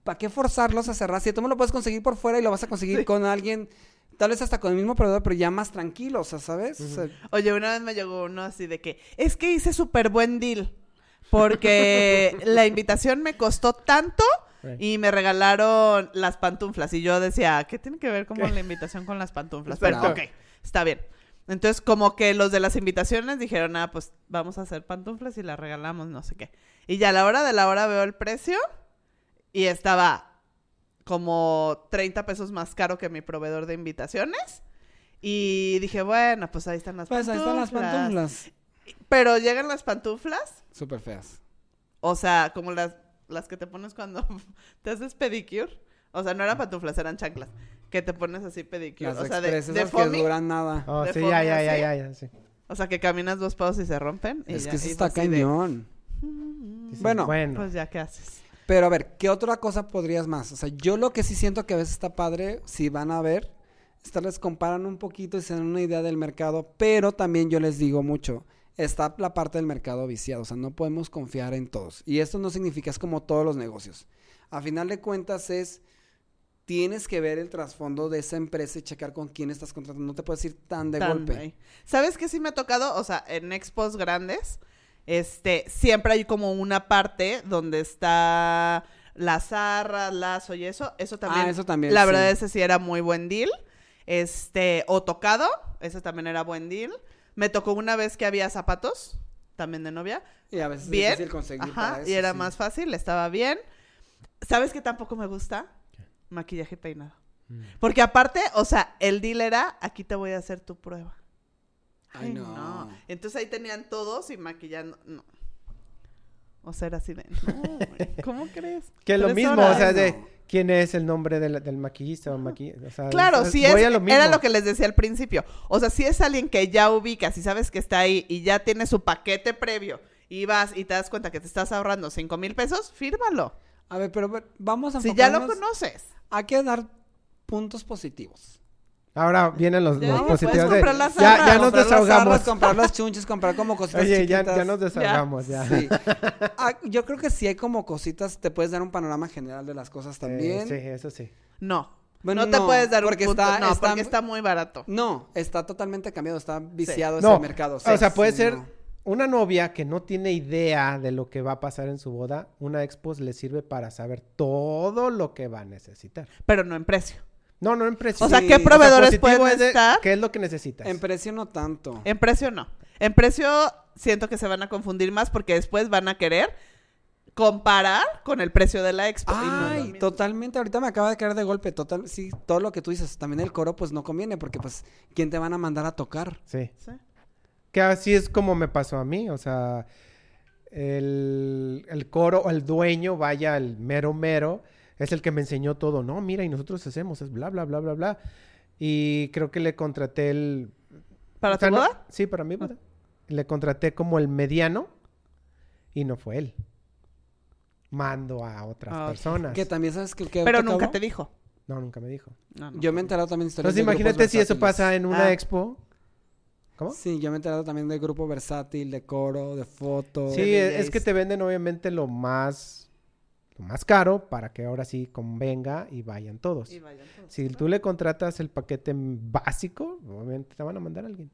¿para qué forzarlos a cerrar? Si tú me lo puedes conseguir por fuera y lo vas a conseguir Sí. con alguien, tal vez hasta con el mismo proveedor, pero ya más tranquilo, o sea, ¿sabes? O sea, Oye, una vez me llegó uno así de que, es que hice súper buen deal. Porque la invitación me costó tanto y me regalaron las pantuflas. Y yo decía, ¿qué tiene que ver como la invitación con las pantuflas? Pero, ok, está bien. Entonces, como que los de las invitaciones dijeron, ah, pues vamos a hacer pantuflas y las regalamos, no sé qué. Y ya a la hora de la hora veo el precio y estaba como 30 pesos más caro que mi proveedor de invitaciones. Y dije, bueno, pues ahí están las pues ahí pantuflas. están las pantuflas. Pero llegan las pantuflas, Súper feas. o sea, como las, las que te pones cuando te haces pedicure. O sea, no eran pantuflas, eran chanclas. Que te pones así pedicure. Las o sea, de, de esas que foamy. duran nada. Oh, de sí, foamy ya, ya, ya, así. ya, ya, sí. O sea, que caminas dos pasos y se rompen. y es ya, que eso está de, cañón. Bueno, bueno. Pues ya, ¿qué haces? Pero a ver, ¿qué otra cosa podrías más? O sea, yo lo que sí siento que a veces está padre, si van a ver, es vez comparan un poquito y se dan una idea del mercado, pero también yo les digo mucho, está la parte del mercado viciado, o sea, no podemos confiar en todos. Y esto no significa, es como todos los negocios. A final de cuentas es, tienes que ver el trasfondo de esa empresa y checar con quién estás contratando, no te puedes ir tan de Tan golpe. ahí. ¿Sabes qué sí me ha tocado? O sea, en expos grandes, este, siempre hay como una parte donde está las zarras, lazo y eso, eso también. Ah, eso también, La sí. verdad, ese sí era muy buen deal. Este, o tocado, ese también era buen deal. Me tocó una vez que había zapatos, también de novia. Y a veces Bien. es difícil conseguir Ajá, para eso, y era sí. más fácil, estaba bien. ¿Sabes qué tampoco me gusta? Maquillaje y peinado. Mm. Porque aparte, o sea, el deal era, aquí te voy a hacer tu prueba. Ay, no. Entonces ahí tenían todos y maquillando. No. O sea, era así de. No, ¿cómo crees? Que lo mismo, horas. o sea, de quién es el nombre del, del maquillista o maquillista. O sea, Claro, es- lo era lo que les decía al principio. O sea, si es alguien que ya ubicas y sabes que está ahí y ya tiene su paquete previo y vas y te das cuenta que te estás ahorrando cinco mil pesos, fírmalo. A ver, pero vamos a Si ya lo conoces. Hay que dar puntos positivos. Ahora vienen los, Ya, los positivos de... comprar las Ya, ya nos Comprar las desahogamos. zarras, comprar los chunches, comprar como cositas Oye, ya, chiquitas. ya nos desahogamos, ya. Sí. Ah, yo creo que sí hay como cositas, te puedes dar un panorama general de las cosas también. Eh, sí, eso sí. No. Bueno, no te no, puedes dar un porque punto. está- no, está- porque está muy barato. No, está totalmente cambiado, está viciado ese mercado. o sea, puede sí, ser no. una novia que no tiene idea de lo que va a pasar en su boda. Una expo le sirve para saber todo lo que va a necesitar. Pero no en precio. No, no en precio. O sea, Sí. ¿qué O sea, proveedores positivo pueden es de estar? ¿Qué es lo que necesitas? En precio no tanto. En precio no. En precio siento que se van a confundir más porque después van a querer comparar con el precio de la expo. no Ay, totalmente. Ahorita me acaba de caer de golpe. Total, sí, todo lo que tú dices. También el coro, pues no conviene, porque pues, ¿quién te van a mandar a tocar? Sí. Sí. Que así es como me pasó a mí. O sea, el, el coro o el dueño, vaya, el mero mero, es el que me enseñó todo. No, mira, y nosotros hacemos, es bla, bla, bla, bla, bla. Y creo que le contraté el... ¿Para o sea, tu no- boda? sí, para mi boda. Le contraté como el mediano y no fue él. Mando a otras Ah, personas. Que también sabes que... que Pero nunca te dijo. No, nunca me dijo. No, no. Yo me he enterado también de historias Entonces de grupos imagínate si eso pasa en una Ah. expo. ¿Cómo? Sí, yo me he enterado también de grupo versátil, de coro, de foto. Sí, de es que te venden obviamente lo más, lo más caro para que ahora sí convenga y vayan todos. Y vayan todos. Si tú le contratas el paquete básico, obviamente te van a mandar a alguien.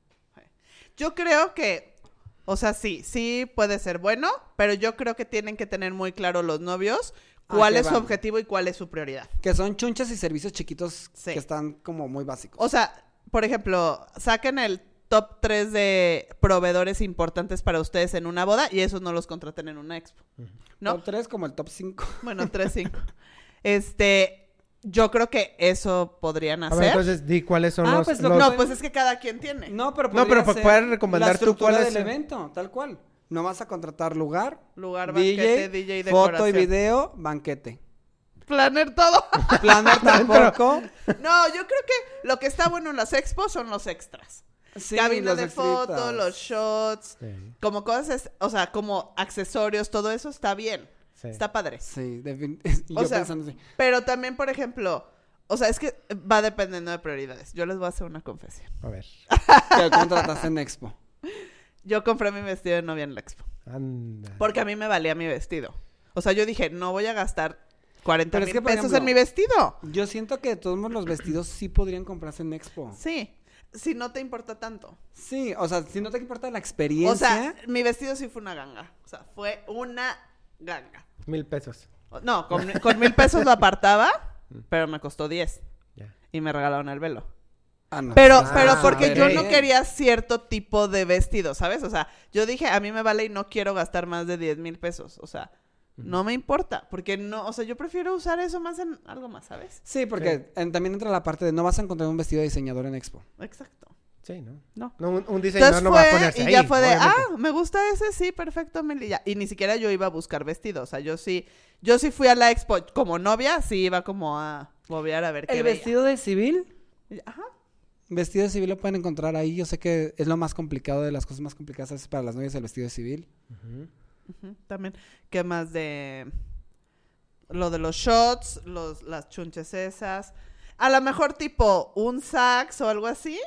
Yo creo que, o sea, sí, sí puede ser bueno, pero yo creo que tienen que tener muy claro los novios ¿A cuál es su van? objetivo y cuál es su prioridad. Que son chunchas y servicios chiquitos Sí. que están como muy básicos. O sea, por ejemplo, saquen el top 3 de proveedores importantes para ustedes en una boda y esos no los contraten en una expo. ¿No? Top 3 como el top 5. Bueno, 3, 5. Este, yo creo que eso podrían A hacer. ver, entonces di cuáles son Ah, los... pues lo- los- no, pues es que cada quien tiene. No, pero No, pero ser puedes recomendar la tú cuál del es- evento, tal cual. No vas a contratar lugar, Lugar, DJ, banquete, DJ y foto y decoración. video, banquete. Planner todo. Planner tampoco. No, yo creo que lo que está bueno en las expos son los extras. Sí, Cabina los de extritas. foto, los shots, Sí, como cosas, es- o sea, como accesorios, todo eso está bien. sí. Está padre. Sí, y O yo sea, pensando así. Pero también, por ejemplo, o sea, es que va dependiendo de prioridades. Yo les voy a hacer una confesión. A ver, Que contrataste en Expo. Yo compré mi vestido de novia en la expo. anda. Porque a mí me valía mi vestido. O sea, yo dije, no voy a gastar 40 Pero es mil que, pesos ejemplo, en mi vestido. Yo siento que de todos modos los vestidos sí podrían comprarse en Expo. Sí, si no te importa tanto. Sí, o sea, si no te importa la experiencia. O sea, mi vestido sí fue una ganga. O sea, fue una ganga. Mil pesos. No, con, con mil pesos lo apartaba, pero me costó 10. Ya. Y me regalaron el velo. Ah, no. Pero, Ah, pero porque yo no quería cierto tipo de vestido, ¿sabes? O sea, yo dije, a mí me vale y no quiero gastar más de 10 mil pesos. O sea, no me importa. Porque no, o sea, yo prefiero usar eso más en algo más, ¿sabes? Sí, porque en- también entra la parte de no vas a encontrar un vestido de diseñador en Expo. Exacto. Sí, ¿no? No. No, un, un diseñador Entonces no va a ponerse y ahí. ya fue de, obviamente. ah, me gusta ese, sí, perfecto, Meli, ya. Y ni siquiera yo iba a buscar vestido, o sea, yo sí, yo sí fui a la expo como novia, sí iba como a bobear a ver qué El veía. vestido de civil, Ajá. vestido de civil lo pueden encontrar ahí. Yo sé que es lo más complicado de las cosas más complicadas para las novias el vestido de civil. También, ¿qué más de lo de los shots, los, las chunches esas? A lo mejor tipo un sax o algo así.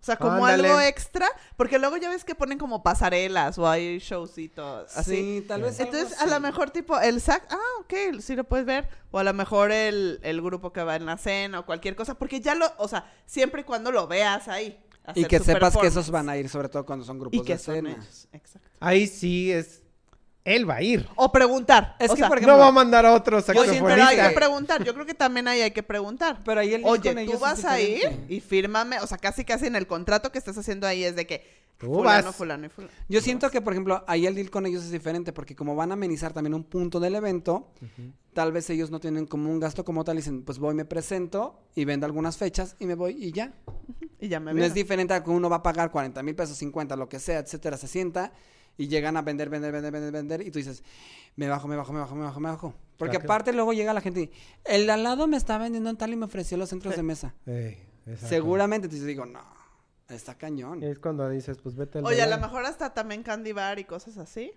O sea, como Ándale. algo extra. Porque luego ya ves que ponen como pasarelas o hay showcitos así. Sí, tal vez. algo Entonces, a así. lo mejor tipo el sax, ah, ok, sí lo puedes ver. O a lo mejor el, el grupo que va en la cena o cualquier cosa. Porque ya lo, o sea, siempre y cuando lo veas ahí. Y que sepas que esos van a ir, sobre todo cuando son grupos Y que de son cena. ellos. Exacto. Ahí sí es él va a ir. O preguntar. Es o que, sea, por ejemplo, no va a mandar a otro Yo siento, pero hay que preguntar. Yo creo que también ahí hay que preguntar. Pero ahí el Oye, con tú vas a ir y fírmame. O sea, casi casi en el contrato que estás haciendo ahí es de que Tú fulano, vas. fulano y fulano. Yo siento que, por ejemplo, ahí el deal con ellos es diferente, porque como van a amenizar también un punto del evento, tal vez ellos no tienen como un gasto como tal, y dicen, pues voy, me presento y vendo algunas fechas y me voy y ya. Y ya me No es diferente a que uno va a pagar 40 mil pesos, 50, lo que sea, etcétera, se sienta y llegan a vender, vender, vender, vender, vender, y tú dices, me bajo, me bajo, me bajo, me bajo, me bajo. Porque Claro. aparte luego llega la gente y, el de al lado me está vendiendo en tal y me ofreció los centros de mesa. Ey. Seguramente, entonces digo, no, está cañón. Es cuando dices, pues vete al Oye, a lo mejor hasta también Candy Bar y cosas así.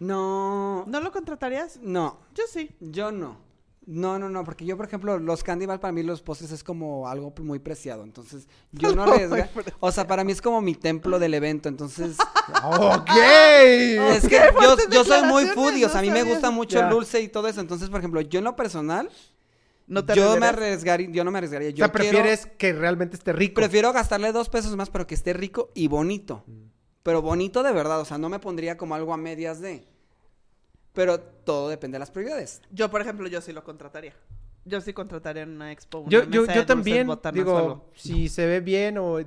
No, ¿No lo contratarías? no, Yo sí. yo no. No, no, no, porque yo, por ejemplo, los candy bar para mí los postres es como algo muy preciado, entonces yo no muy O sea, para mí es como mi templo del evento, entonces... ¡Ok! Es que yo, soy muy foodie, o sea, a mí me gusta mucho el dulce y todo eso. Entonces, por ejemplo, yo en lo personal, No te yo me arriesgaría, yo no me arriesgaría. o Yo quiero- prefieres que realmente esté rico. prefiero gastarle dos pesos más, pero que esté rico y bonito. Mm. Pero bonito de verdad, o sea, no me pondría como algo a medias de. Pero todo depende de las prioridades. Yo, por ejemplo, yo sí lo contrataría. Yo sí contrataría en una expo. Una Yo, yo, yo también, digo, si se ve bien o...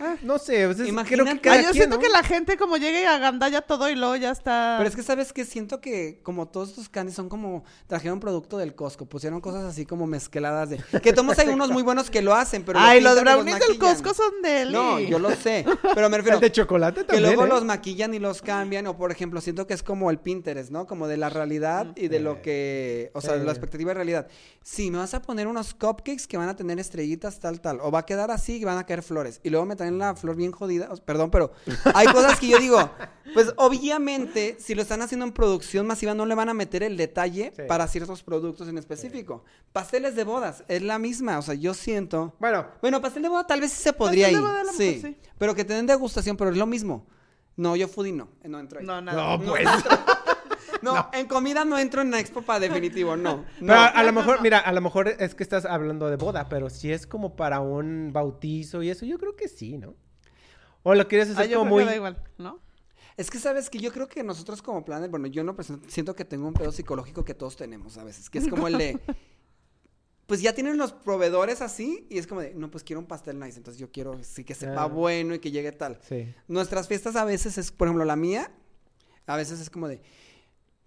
Ah, no sé, o sea, es- creo que cada Ah, yo quien, siento ¿no? que la gente como llegue y agandalla todo y luego ya está... Pero es que, ¿sabes qué? Siento que como todos estos candies son como... Trajeron producto del Costco, pusieron cosas así como mezcladas de... Que tomos hay unos muy buenos que lo hacen, pero... Ay, los y brownies del. Costco son de él. No, yo lo sé, pero me refiero... El de chocolate Que también, luego ¿eh? los maquillan y los cambian, o por ejemplo, siento que es como el Pinterest, ¿no? Como de la realidad y de lo que, o sea, de la expectativa de realidad. Sí, me vas a poner unos cupcakes que van a tener estrellitas, tal, tal, o va a quedar así y van a caer flores. Y luego me traen la flor bien jodida, perdón, pero hay cosas que yo digo, pues obviamente, si lo están haciendo en producción masiva, no le van a meter el detalle Sí. para ciertos productos en específico. Pasteles de bodas, es la misma, o sea, yo siento... Bueno, Bueno, pastel de boda tal vez sí se podría ir. boda sí, mejor sí. Pero que te den degustación, pero es lo mismo. No, yo foodie no, no entro ahí. No, nada. no, pues... No, en comida no entro en la expo para definitivo, no. Pero no. a, a lo no, mejor, no. mira, a lo mejor es que estás hablando de boda, pero si es como para un bautizo y eso, yo creo que sí, ¿no? O lo quieres Ah, hacer yo como creo que muy... da igual, ¿no? Es que sabes que yo creo que nosotros como planner, bueno, yo no siento que tengo un pedo psicológico que todos tenemos a veces, que es como el de pues ya tienen los proveedores así y es como de, no, pues quiero un pastel nice, entonces yo quiero sí que sepa Ah. bueno y que llegue tal. Sí. Nuestras fiestas a veces es, por ejemplo, la mía, a veces es como de,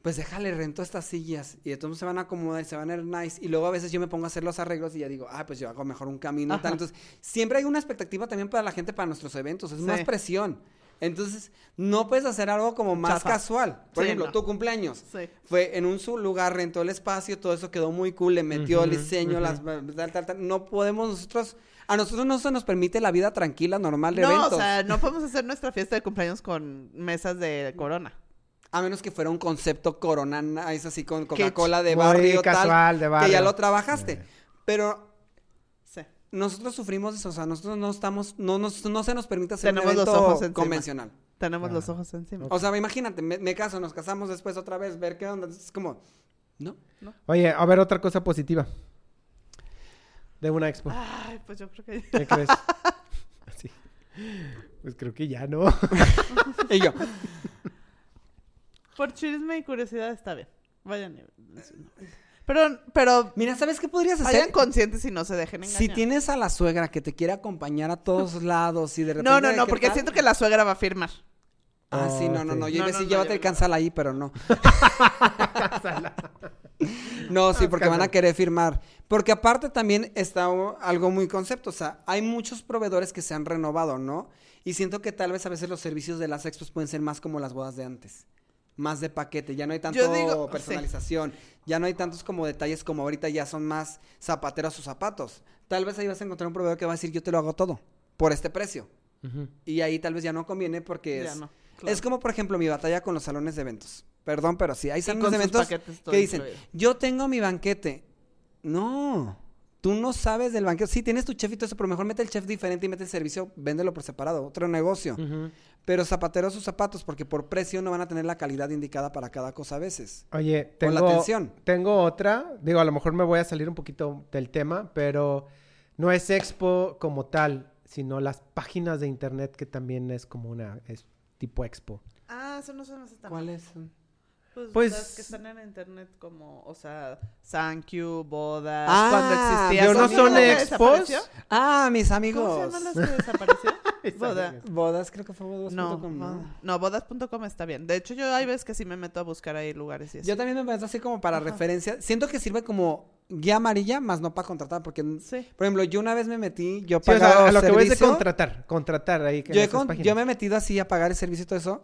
pues déjale, rento estas sillas y entonces se van a acomodar y se van a ver nice y luego a veces yo me pongo a hacer los arreglos y ya digo, ah, pues yo hago mejor un camino y tal. Entonces, siempre hay una expectativa también para la gente para nuestros eventos, es Sí. más presión. Entonces, no puedes hacer algo como más Chafa. casual. Por Sí, ejemplo, no. tu cumpleaños. Sí. Fue en un su lugar, rentó el espacio, todo eso quedó muy cool, le metió el diseño, las tal, tal, tal. No podemos nosotros, a nosotros no se nos permite la vida tranquila, normal de No, eventos. o sea, no podemos hacer nuestra fiesta de cumpleaños con mesas de corona. A menos que fuera un concepto corona, es así con Coca-Cola de Muy barrio, casual, tal, de que barrio. ya lo trabajaste. Eh. Pero Sí. nosotros sufrimos eso, o sea, nosotros no estamos, no, nos- no se nos permite hacer Tenemos un los ojos encima. convencional. Tenemos Ah. los ojos encima. O sea, imagínate, me, me caso, nos casamos después otra vez, ver qué onda, es como, ¿no? Oye, a ver, otra cosa positiva. De una expo. Ay, pues yo creo que... ¿Qué crees? Sí. Pues creo que ya, ¿no? Y yo, Por chisme y curiosidad está bien. Vayan. y- Pero, pero mira, ¿sabes qué podrías vayan hacer? conscientes y no se dejen engañar. Si tienes a la suegra que te quiere acompañar a todos lados y de repente... No, no, ¿qué no, porque tal? siento que la suegra va a firmar. Ah, sí, no, no, no. Yo iba a decir, no, llévate el no. cancel ahí, pero no. no, sí, porque van a querer firmar. Porque aparte también está algo muy concepto. O sea, hay muchos proveedores que se han renovado, ¿no? Y siento que tal vez a veces los servicios de las expos pueden ser más como las bodas de antes. Más de paquete, ya no hay tanto digo, personalización, ya no hay tantos como detalles como ahorita ya son más zapateros sus zapatos. Tal vez ahí vas a encontrar un proveedor que va a decir yo te lo hago todo por este precio. Y ahí tal vez ya no conviene porque es, no, claro. es como, por ejemplo, mi batalla con los salones de eventos. Perdón, pero sí, hay salones de eventos que dicen, incluido. yo tengo mi banquete. No, tú no sabes del banquete. Sí, tienes tu chef y todo eso, pero mejor mete el chef diferente y mete el servicio, véndelo por separado, otro negocio. Pero zapatero sus zapatos, porque por precio no van a tener la calidad indicada para cada cosa a veces. Oye, Con la tengo, atención. tengo otra. Digo, a lo mejor me voy a salir un poquito del tema, pero no es expo como tal, sino las páginas de internet que también es como una es tipo expo. Ah, eso no hace tan ¿Cuáles son? Pues, Pues- las que están en internet como, o sea, Thank You, bodas, Ah, cuando existía. ¿pero no ¿Cómo son expos? desapareció? Ah, mis ¿Cómo amigos. se llaman las que desapareció? Boda. Bodas, creo que fue bodas.com, No, ¿no? no, bodas.com está bien. De hecho, yo hay veces que sí me meto a buscar ahí lugares y eso. Yo también me meto así como para Ajá. referencia. Siento que sirve como guía amarilla, más no para contratar, porque, Sí. por ejemplo, yo una vez me metí, yo Sí, o sea, pagaba a lo que voy es de contratar, contratar ahí. que yo, con- yo me he metido así a pagar el servicio y todo eso,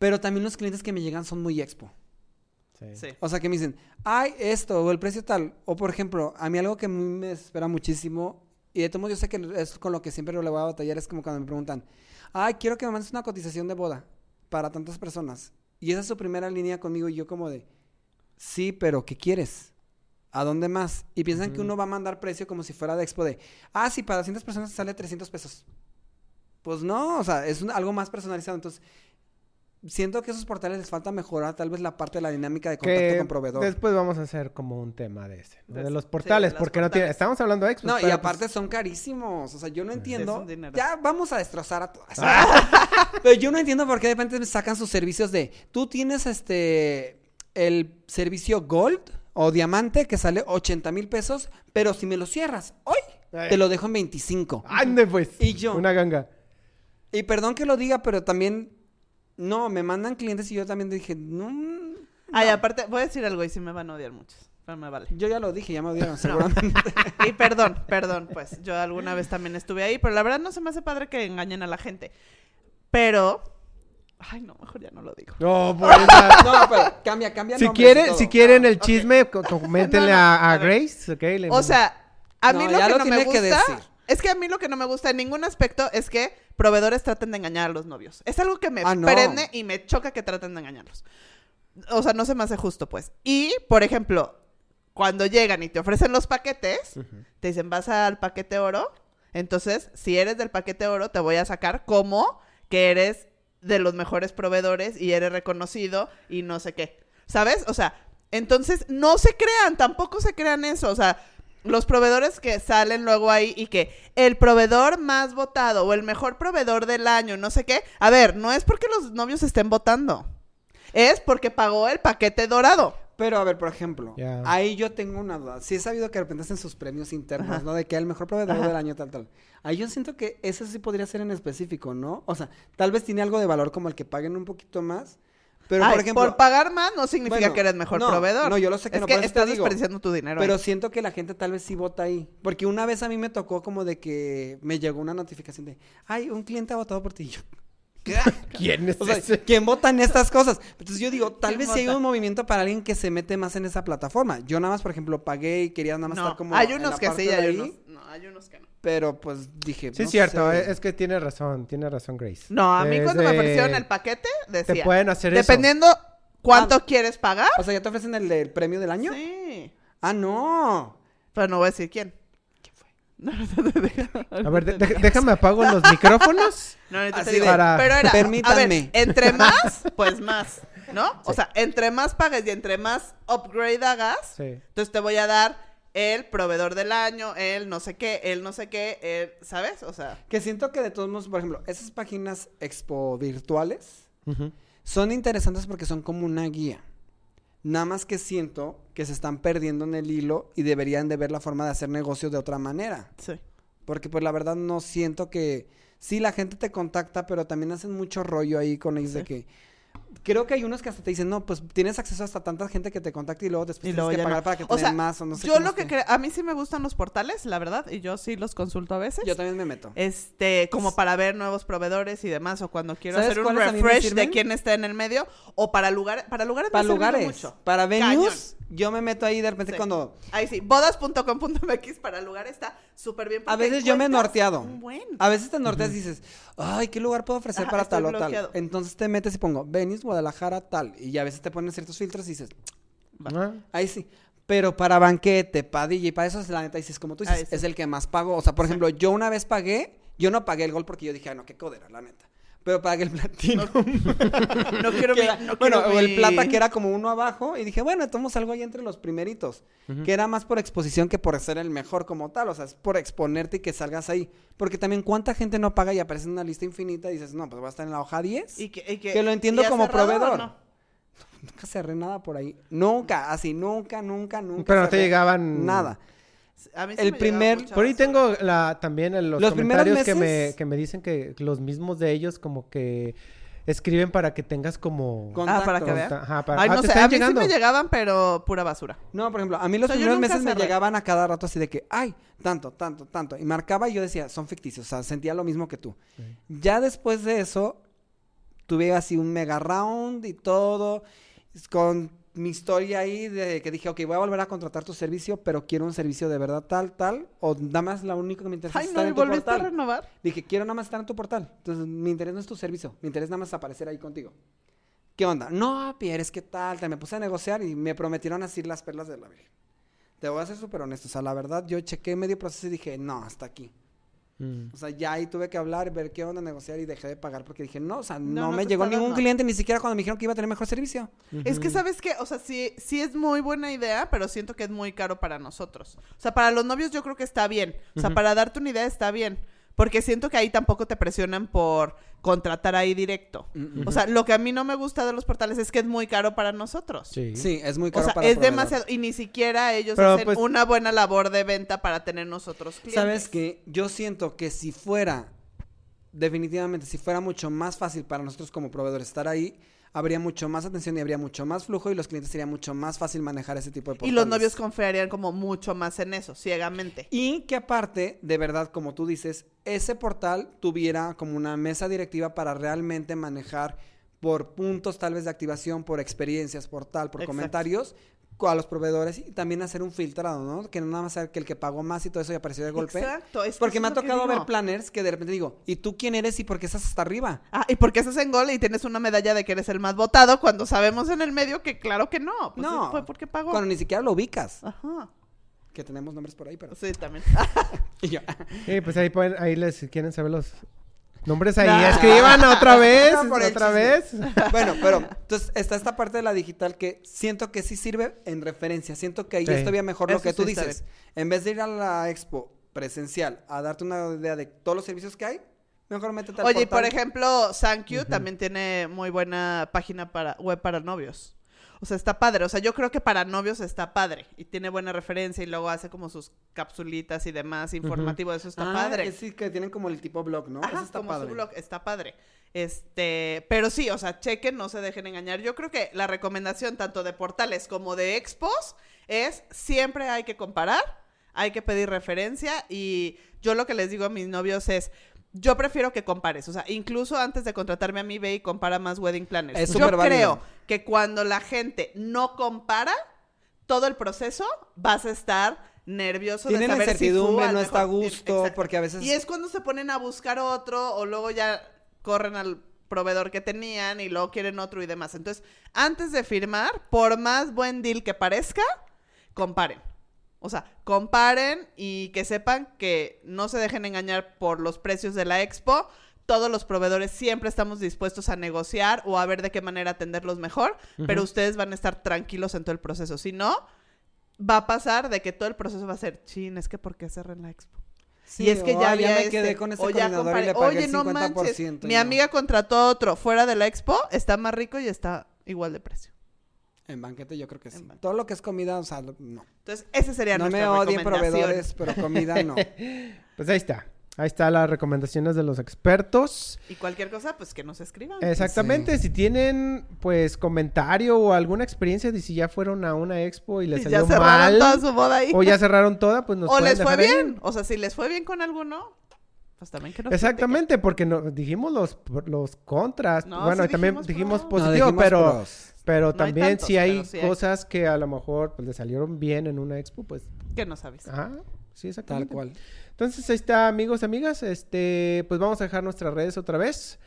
pero también los clientes que me llegan son muy expo. Sí. Sí. O sea, que me dicen, ay, esto, o el precio tal. O, por ejemplo, a mí algo que a mí me espera muchísimo, y de todos modos yo sé que es con lo que siempre le voy a batallar, es como cuando me preguntan, ay, quiero que me mandes una cotización de boda para tantas personas. Y esa es su primera línea conmigo, y yo como de, sí, pero ¿qué quieres? ¿A dónde más? Y piensan que uno va a mandar precio como si fuera de expo de, ah, sí, para 200 personas sale 300 pesos. Pues no, o sea, es un- algo más personalizado. Entonces, siento que a esos portales les falta mejorar tal vez la parte de la dinámica de contacto Que con proveedor. después vamos a hacer como un tema de ese, ¿no? De de los Sí, portales, de los porque no tiene, estamos hablando de expos. No, y pero, aparte pues, son carísimos. O sea, yo no entiendo. ya vamos a destrozar a todas. Ah. Pero yo no entiendo por qué de repente me sacan sus servicios de. Tú tienes este. El servicio Gold o Diamante que sale 80 mil pesos, pero si me lo cierras hoy, Ay. te lo dejo en 25. ande pues. Y yo. Una ganga. Y perdón que lo diga, pero también. No, me mandan clientes y yo también dije, no. Ay, aparte, voy a decir algo y sí me van a odiar muchos. Pero me vale. Yo ya lo dije, ya me odiaron, seguramente. Y perdón, perdón, pues yo alguna vez también estuve ahí, pero la verdad no se me hace padre que engañen a la gente. Pero, ay, no, mejor ya no lo digo. No, por esa- No, pero cambia, cambia. si, quieren, si quieren el chisme, co- coméntenle No, no, a, a a ver. Grace, ¿ok? Le- O sea, a mí No, lo que lo no me tiene que gusta decir. es que a mí lo que no me gusta en ningún aspecto es que proveedores traten de engañar a los novios. Es algo que me Ah, no. prende y me choca que traten de engañarlos. O sea, no se me hace justo, pues. Y, por ejemplo, cuando llegan y te ofrecen los paquetes, te dicen, vas al paquete oro. Entonces, si eres del paquete oro, te voy a sacar como que eres de los mejores proveedores y eres reconocido y no sé qué. ¿Sabes? O sea, entonces no se crean, tampoco se crean eso. O sea, los proveedores que salen luego ahí y que el proveedor más votado o el mejor proveedor del año, no sé qué. A ver, no es porque los novios estén votando. Es porque pagó el paquete dorado. Pero a ver, por ejemplo, ahí yo tengo una duda. Sí he sabido que de repente hacen sus premios internos, Ajá. ¿no? De que el mejor proveedor Ajá. del año, tal, tal. Ahí yo siento que eso sí podría ser en específico, ¿no? O sea, tal vez tiene algo de valor como el que paguen un poquito más. Pero, Ay, por ejemplo, pagar más no significa Bueno, que eres mejor no, proveedor. no, yo lo sé que es no, que por estás digo. desperdiciando tu dinero. pero ahí. siento que la gente tal vez sí vota ahí. Porque una vez a mí me tocó como de que me llegó una notificación de, ay, un cliente ha votado por ti. Y yo. ¿Quién es O sea, ese? ¿quién vota en estas cosas? Entonces yo digo, tal ¿Quién vez sí hay un movimiento para alguien que se mete más en esa plataforma. Yo nada más, por ejemplo, pagué y quería nada más no, estar como. hay en unos la que parte sí, hay ahí, unos. No, hay unos que no. Pero pues dije. Sí, no es cierto, sé. eh, es que tiene razón, tiene razón Grace. No, a mí cuando me ofrecieron el paquete, decía. Te pueden hacer eso. Dependiendo cuánto Ah. quieres pagar. O sea, ¿ya te ofrecen el premio del año? Sí. Ah, no. Pero no voy a decir quién. No, no, no, deja- A ver, de- de- déjame apago los micrófonos. No, ahorita te Así digo. de- Para- Pero era, Permítanme. a ver, entre más, pues más, ¿no? O sea, entre más pagues y entre más upgrade hagas, Sí. entonces te voy a dar el proveedor del año, el no sé qué, el no sé qué, el, ¿sabes? O sea, Que siento que de todos modos, por ejemplo, esas páginas expo virtuales son interesantes porque son como una guía. Nada más que siento que se están perdiendo en el hilo y deberían de ver la forma de hacer negocios de otra manera. sí. Porque pues la verdad no siento que... Sí, la gente te contacta, pero también hacen mucho rollo ahí con ellos de que... Creo que hay unos que hasta te dicen, no, pues tienes acceso hasta tanta gente que te contacta y luego después Y tienes luego que ya pagar no. para que te O den sea, más o no sé yo lo que creo, a mí sí me gustan los portales, la verdad, y yo sí los consulto a veces. Yo también me meto. Este, como para ver nuevos proveedores y demás, o cuando quiero ¿Sabes hacer un me refresh de quién está en el medio, o para lugares, para lugares me Para servido lugares, mucho. para Cañón. Yo me meto ahí de repente Sí. cuando... Ahí sí, bodas.com.mx para lugar está súper bien. A veces yo me he norteado. Buen. A veces te norteas y dices, ay, ¿qué lugar puedo ofrecer Ajá, para tal o tal? Entonces te metes y pongo, Venice, Guadalajara, tal. Y a veces te ponen ciertos filtros y dices, Ah, ahí sí. Pero para banquete, para DJ, para eso es la neta, dices, como tú dices, Ahí sí. es el que más pago. O sea, por ejemplo, yo una vez pagué, yo no pagué el gol porque yo dije, ay, no, qué codera, la neta. Pero pagué el platino. No quiero Que mi- era- no bueno, quiero o el plata que era como uno abajo y dije, bueno, tomamos algo ahí entre los primeritos, que era más por exposición que por ser el mejor como tal, o sea, es por exponerte y que salgas ahí, porque también cuánta gente no paga y aparece en una lista infinita y dices, no, pues voy a estar en la hoja 10. Y que, y que, Que lo entiendo ¿y has como proveedor. no? Nunca cerré nada por ahí, nunca, así, nunca, nunca, nunca. Pero no te llegaban- Nada. A mí sí El me primer- Por ahí tengo la, también en los, comentarios que, me, que me dicen que los mismos de ellos como que escriben para que tengas como... Ah, para que vean. Ajá, para- Ay, ah, no sé, a mí llegando. sí me llegaban, pero pura basura. No, por ejemplo, a mí los O sea, yo primeros meses me llegaban a cada rato así de que, ay, tanto, tanto, tanto. Y marcaba y yo decía, son ficticios, o sea, sentía lo mismo que tú. Ya después de eso, tuve así un mega round y todo, con mi historia ahí de que dije, ok, voy a volver a contratar tu servicio, pero quiero un servicio de verdad tal, tal, o nada más la única que me interesa Ay, es estar ¿y en tu volviste a renovar? Dije, quiero nada más estar en tu portal. Entonces, mi interés no es tu servicio. Mi interés nada más es aparecer ahí contigo. ¿Qué onda? No, Pierres, ¿qué tal? Te me puse a negociar y me prometieron así las perlas de la Virgen. Te voy a ser súper honesto. O sea, la verdad, yo chequé medio proceso y dije, no, hasta aquí. Mm. O sea, ya ahí tuve que hablar, ver qué onda, negociar y dejé de pagar porque dije, no, o sea, no, no me llegó ningún dando. cliente ni siquiera cuando me dijeron que iba a tener mejor servicio. Es que, ¿sabes qué? O sea, sí, sí es muy buena idea, pero siento que es muy caro para nosotros. O sea, para los novios yo creo que está bien. O sea, para darte una idea está bien. Porque siento que ahí tampoco te presionan por contratar ahí directo. O sea, lo que a mí no me gusta de los portales es que es muy caro para nosotros. Sí. Sí, es muy O caro sea, para es proveedor. demasiado. Y ni siquiera ellos Pero, hacen pues- una buena labor de venta para tener nosotros clientes. ¿Sabes qué? Yo siento que si fuera, definitivamente, si fuera mucho más fácil para nosotros como proveedores estar ahí, habría mucho más atención y habría mucho más flujo y los clientes sería mucho más fácil manejar ese tipo de Y portales. los novios confiarían como mucho más en eso, ciegamente. Y que aparte, de verdad, como tú dices, ese portal tuviera como una mesa directiva para realmente manejar por puntos tal vez de activación, por experiencias, por tal, por Exacto. comentarios co- a los proveedores y también hacer un filtrado, ¿no? Que no nada más ser que el que pagó más y todo eso y apareció de golpe. Exacto. es que Porque me ha tocado ver planners que de repente digo, ¿y tú quién eres y por qué estás hasta arriba? Ah, y porque estás en gol y tienes una medalla de que eres el más votado cuando sabemos en el medio que claro que no. Pues no, fue porque pagó. Cuando ni siquiera lo ubicas. Ajá. Que tenemos nombres por ahí, pero... Sí, también. Y yo, Sí, pues ahí pueden, ahí les quieren saber los nombres ahí. Nah. Escriban otra vez, otra vez. bueno, pero entonces está esta parte de la digital que siento que sí sirve en referencia. Siento que ahí Sí. es todavía mejor lo que tú sí dices. En vez de ir a la expo presencial a darte una idea de todos los servicios que hay, mejor métete al Oye, por ejemplo, Thank You también tiene muy buena página para web para novios. O sea, está padre. O sea, yo creo que para novios está padre. Y tiene buena referencia y luego hace como sus capsulitas y demás informativo. Eso está Ah, padre. es sí, que tienen como el tipo blog, ¿no? Ajá, Eso está como padre. su blog, está padre. Este, pero sí, o sea, chequen, no se dejen engañar. Yo creo que la recomendación tanto de portales como de expos es siempre hay que comparar, hay que pedir referencia y yo lo que les digo a mis novios es yo prefiero que compares, o sea, incluso antes de contratarme a mí ve y compara más wedding planners. Es yo válido. creo que cuando la gente no compara todo el proceso vas a estar nervioso Tienen de saber incertidumbre, no está a gusto, Exacto. porque a veces... Y es cuando se ponen a buscar otro o luego ya corren al proveedor que tenían y luego quieren otro y demás. Entonces, antes de firmar, por más buen deal que parezca, comparen. O sea, comparen y que sepan que no se dejen engañar por los precios de la expo. Todos los proveedores siempre estamos dispuestos a negociar o a ver de qué manera atenderlos mejor, pero ustedes van a estar tranquilos en todo el proceso. Si no, va a pasar de que todo el proceso va a ser, chin, es que ¿por qué cerré en la expo? Sí, y es que ya "Ay, había me este, quedé con ese o ya y le comparé, pagué oye, el no 50%. manches, mi no". amiga contrató otro fuera de la expo, está más rico y está igual de precio. En banquete yo creo que sí. Todo lo que es comida, o sea, no. Entonces, esa sería No me odien proveedores, pero comida no. Pues ahí está. Ahí están las recomendaciones de los expertos. Y cualquier cosa, pues que nos escriban. Exactamente, si tienen pues comentario o alguna experiencia de si ya fueron a una expo y les Y salió ya cerraron mal toda su boda ahí. o ya cerraron toda, pues nos o les fue ahí. bien. O sea, si les fue bien con alguno, pues también que nos Exactamente, porque no, dijimos los, los contras. No, bueno, sí y también dijimos dijimos pros. No, positivo, dijimos pero, pros. Pero No hay también tantos, si hay pero sí hay. cosas que a lo mejor pues, le salieron bien en una expo, pues. Que nos avisen. ajá, sí, Tal exactamente. cual. Entonces ahí está, amigos, amigas. Este, pues vamos a dejar nuestras redes otra vez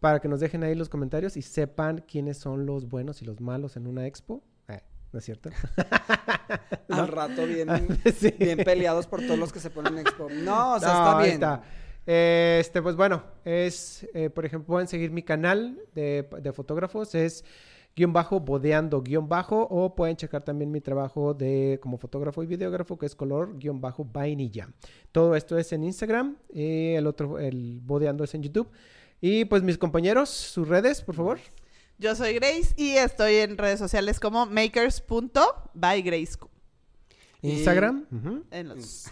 para que nos dejen ahí los comentarios y sepan quiénes son los buenos y los malos en una expo. Eh, ¿No es cierto? ¿No? Al rato bien, Sí. bien peleados por todos los que se ponen en expo. No, o sea, No, está bien. está. Este, pues bueno, es, eh, por ejemplo, pueden seguir mi canal de, de fotógrafos, es guion bajo, bodeando guion bajo, o pueden checar también mi trabajo de como fotógrafo y videógrafo, que es color guion bajo vainilla. Todo esto es en Instagram, y el otro, el bodeando es en YouTube. Y pues mis compañeros, sus redes, por favor. Yo soy Grace y estoy en redes sociales como makers.bygrace. Y Instagram. En los...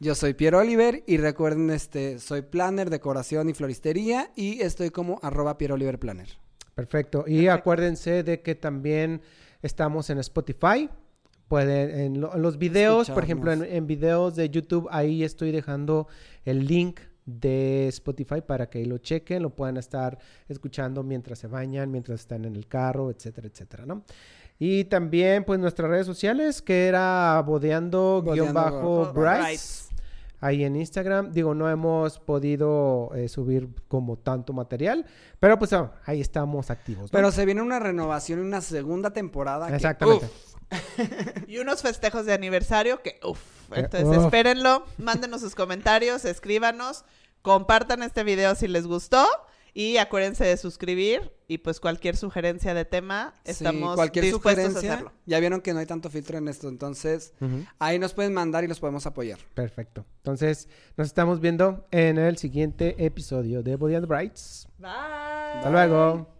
Yo soy Piero Oliver y recuerden, este, soy planner, decoración y floristería y estoy como arroba Piero Oliver Planner. Perfecto. Y acuérdense de que también estamos en Spotify. Pueden, en, lo- en los videos, por ejemplo, en, videos de YouTube, ahí estoy dejando el link de Spotify para que lo chequen, lo puedan estar escuchando mientras se bañan, mientras están en el carro, etcétera, etcétera, ¿no? Y también, pues, nuestras redes sociales, que era bodeando ahí en Instagram. Digo, no hemos podido eh, subir como tanto material, pero pues ah, ahí estamos activos. ¿no? Pero se viene una renovación y una segunda temporada. que, Exactamente. uf, Y unos festejos de aniversario que, uff. Eh, Entonces, uf. espérenlo, mándenos sus comentarios, escríbanos, compartan este video si les gustó y acuérdense de suscribir y pues cualquier sugerencia de tema, sí, estamos cualquier dispuestos a sugerencia. hacerlo. Ya vieron que no hay tanto filtro en esto, entonces ahí nos pueden mandar y los podemos apoyar. Perfecto. Entonces, nos estamos viendo en el siguiente episodio de Body and Brights. Bye. Hasta luego.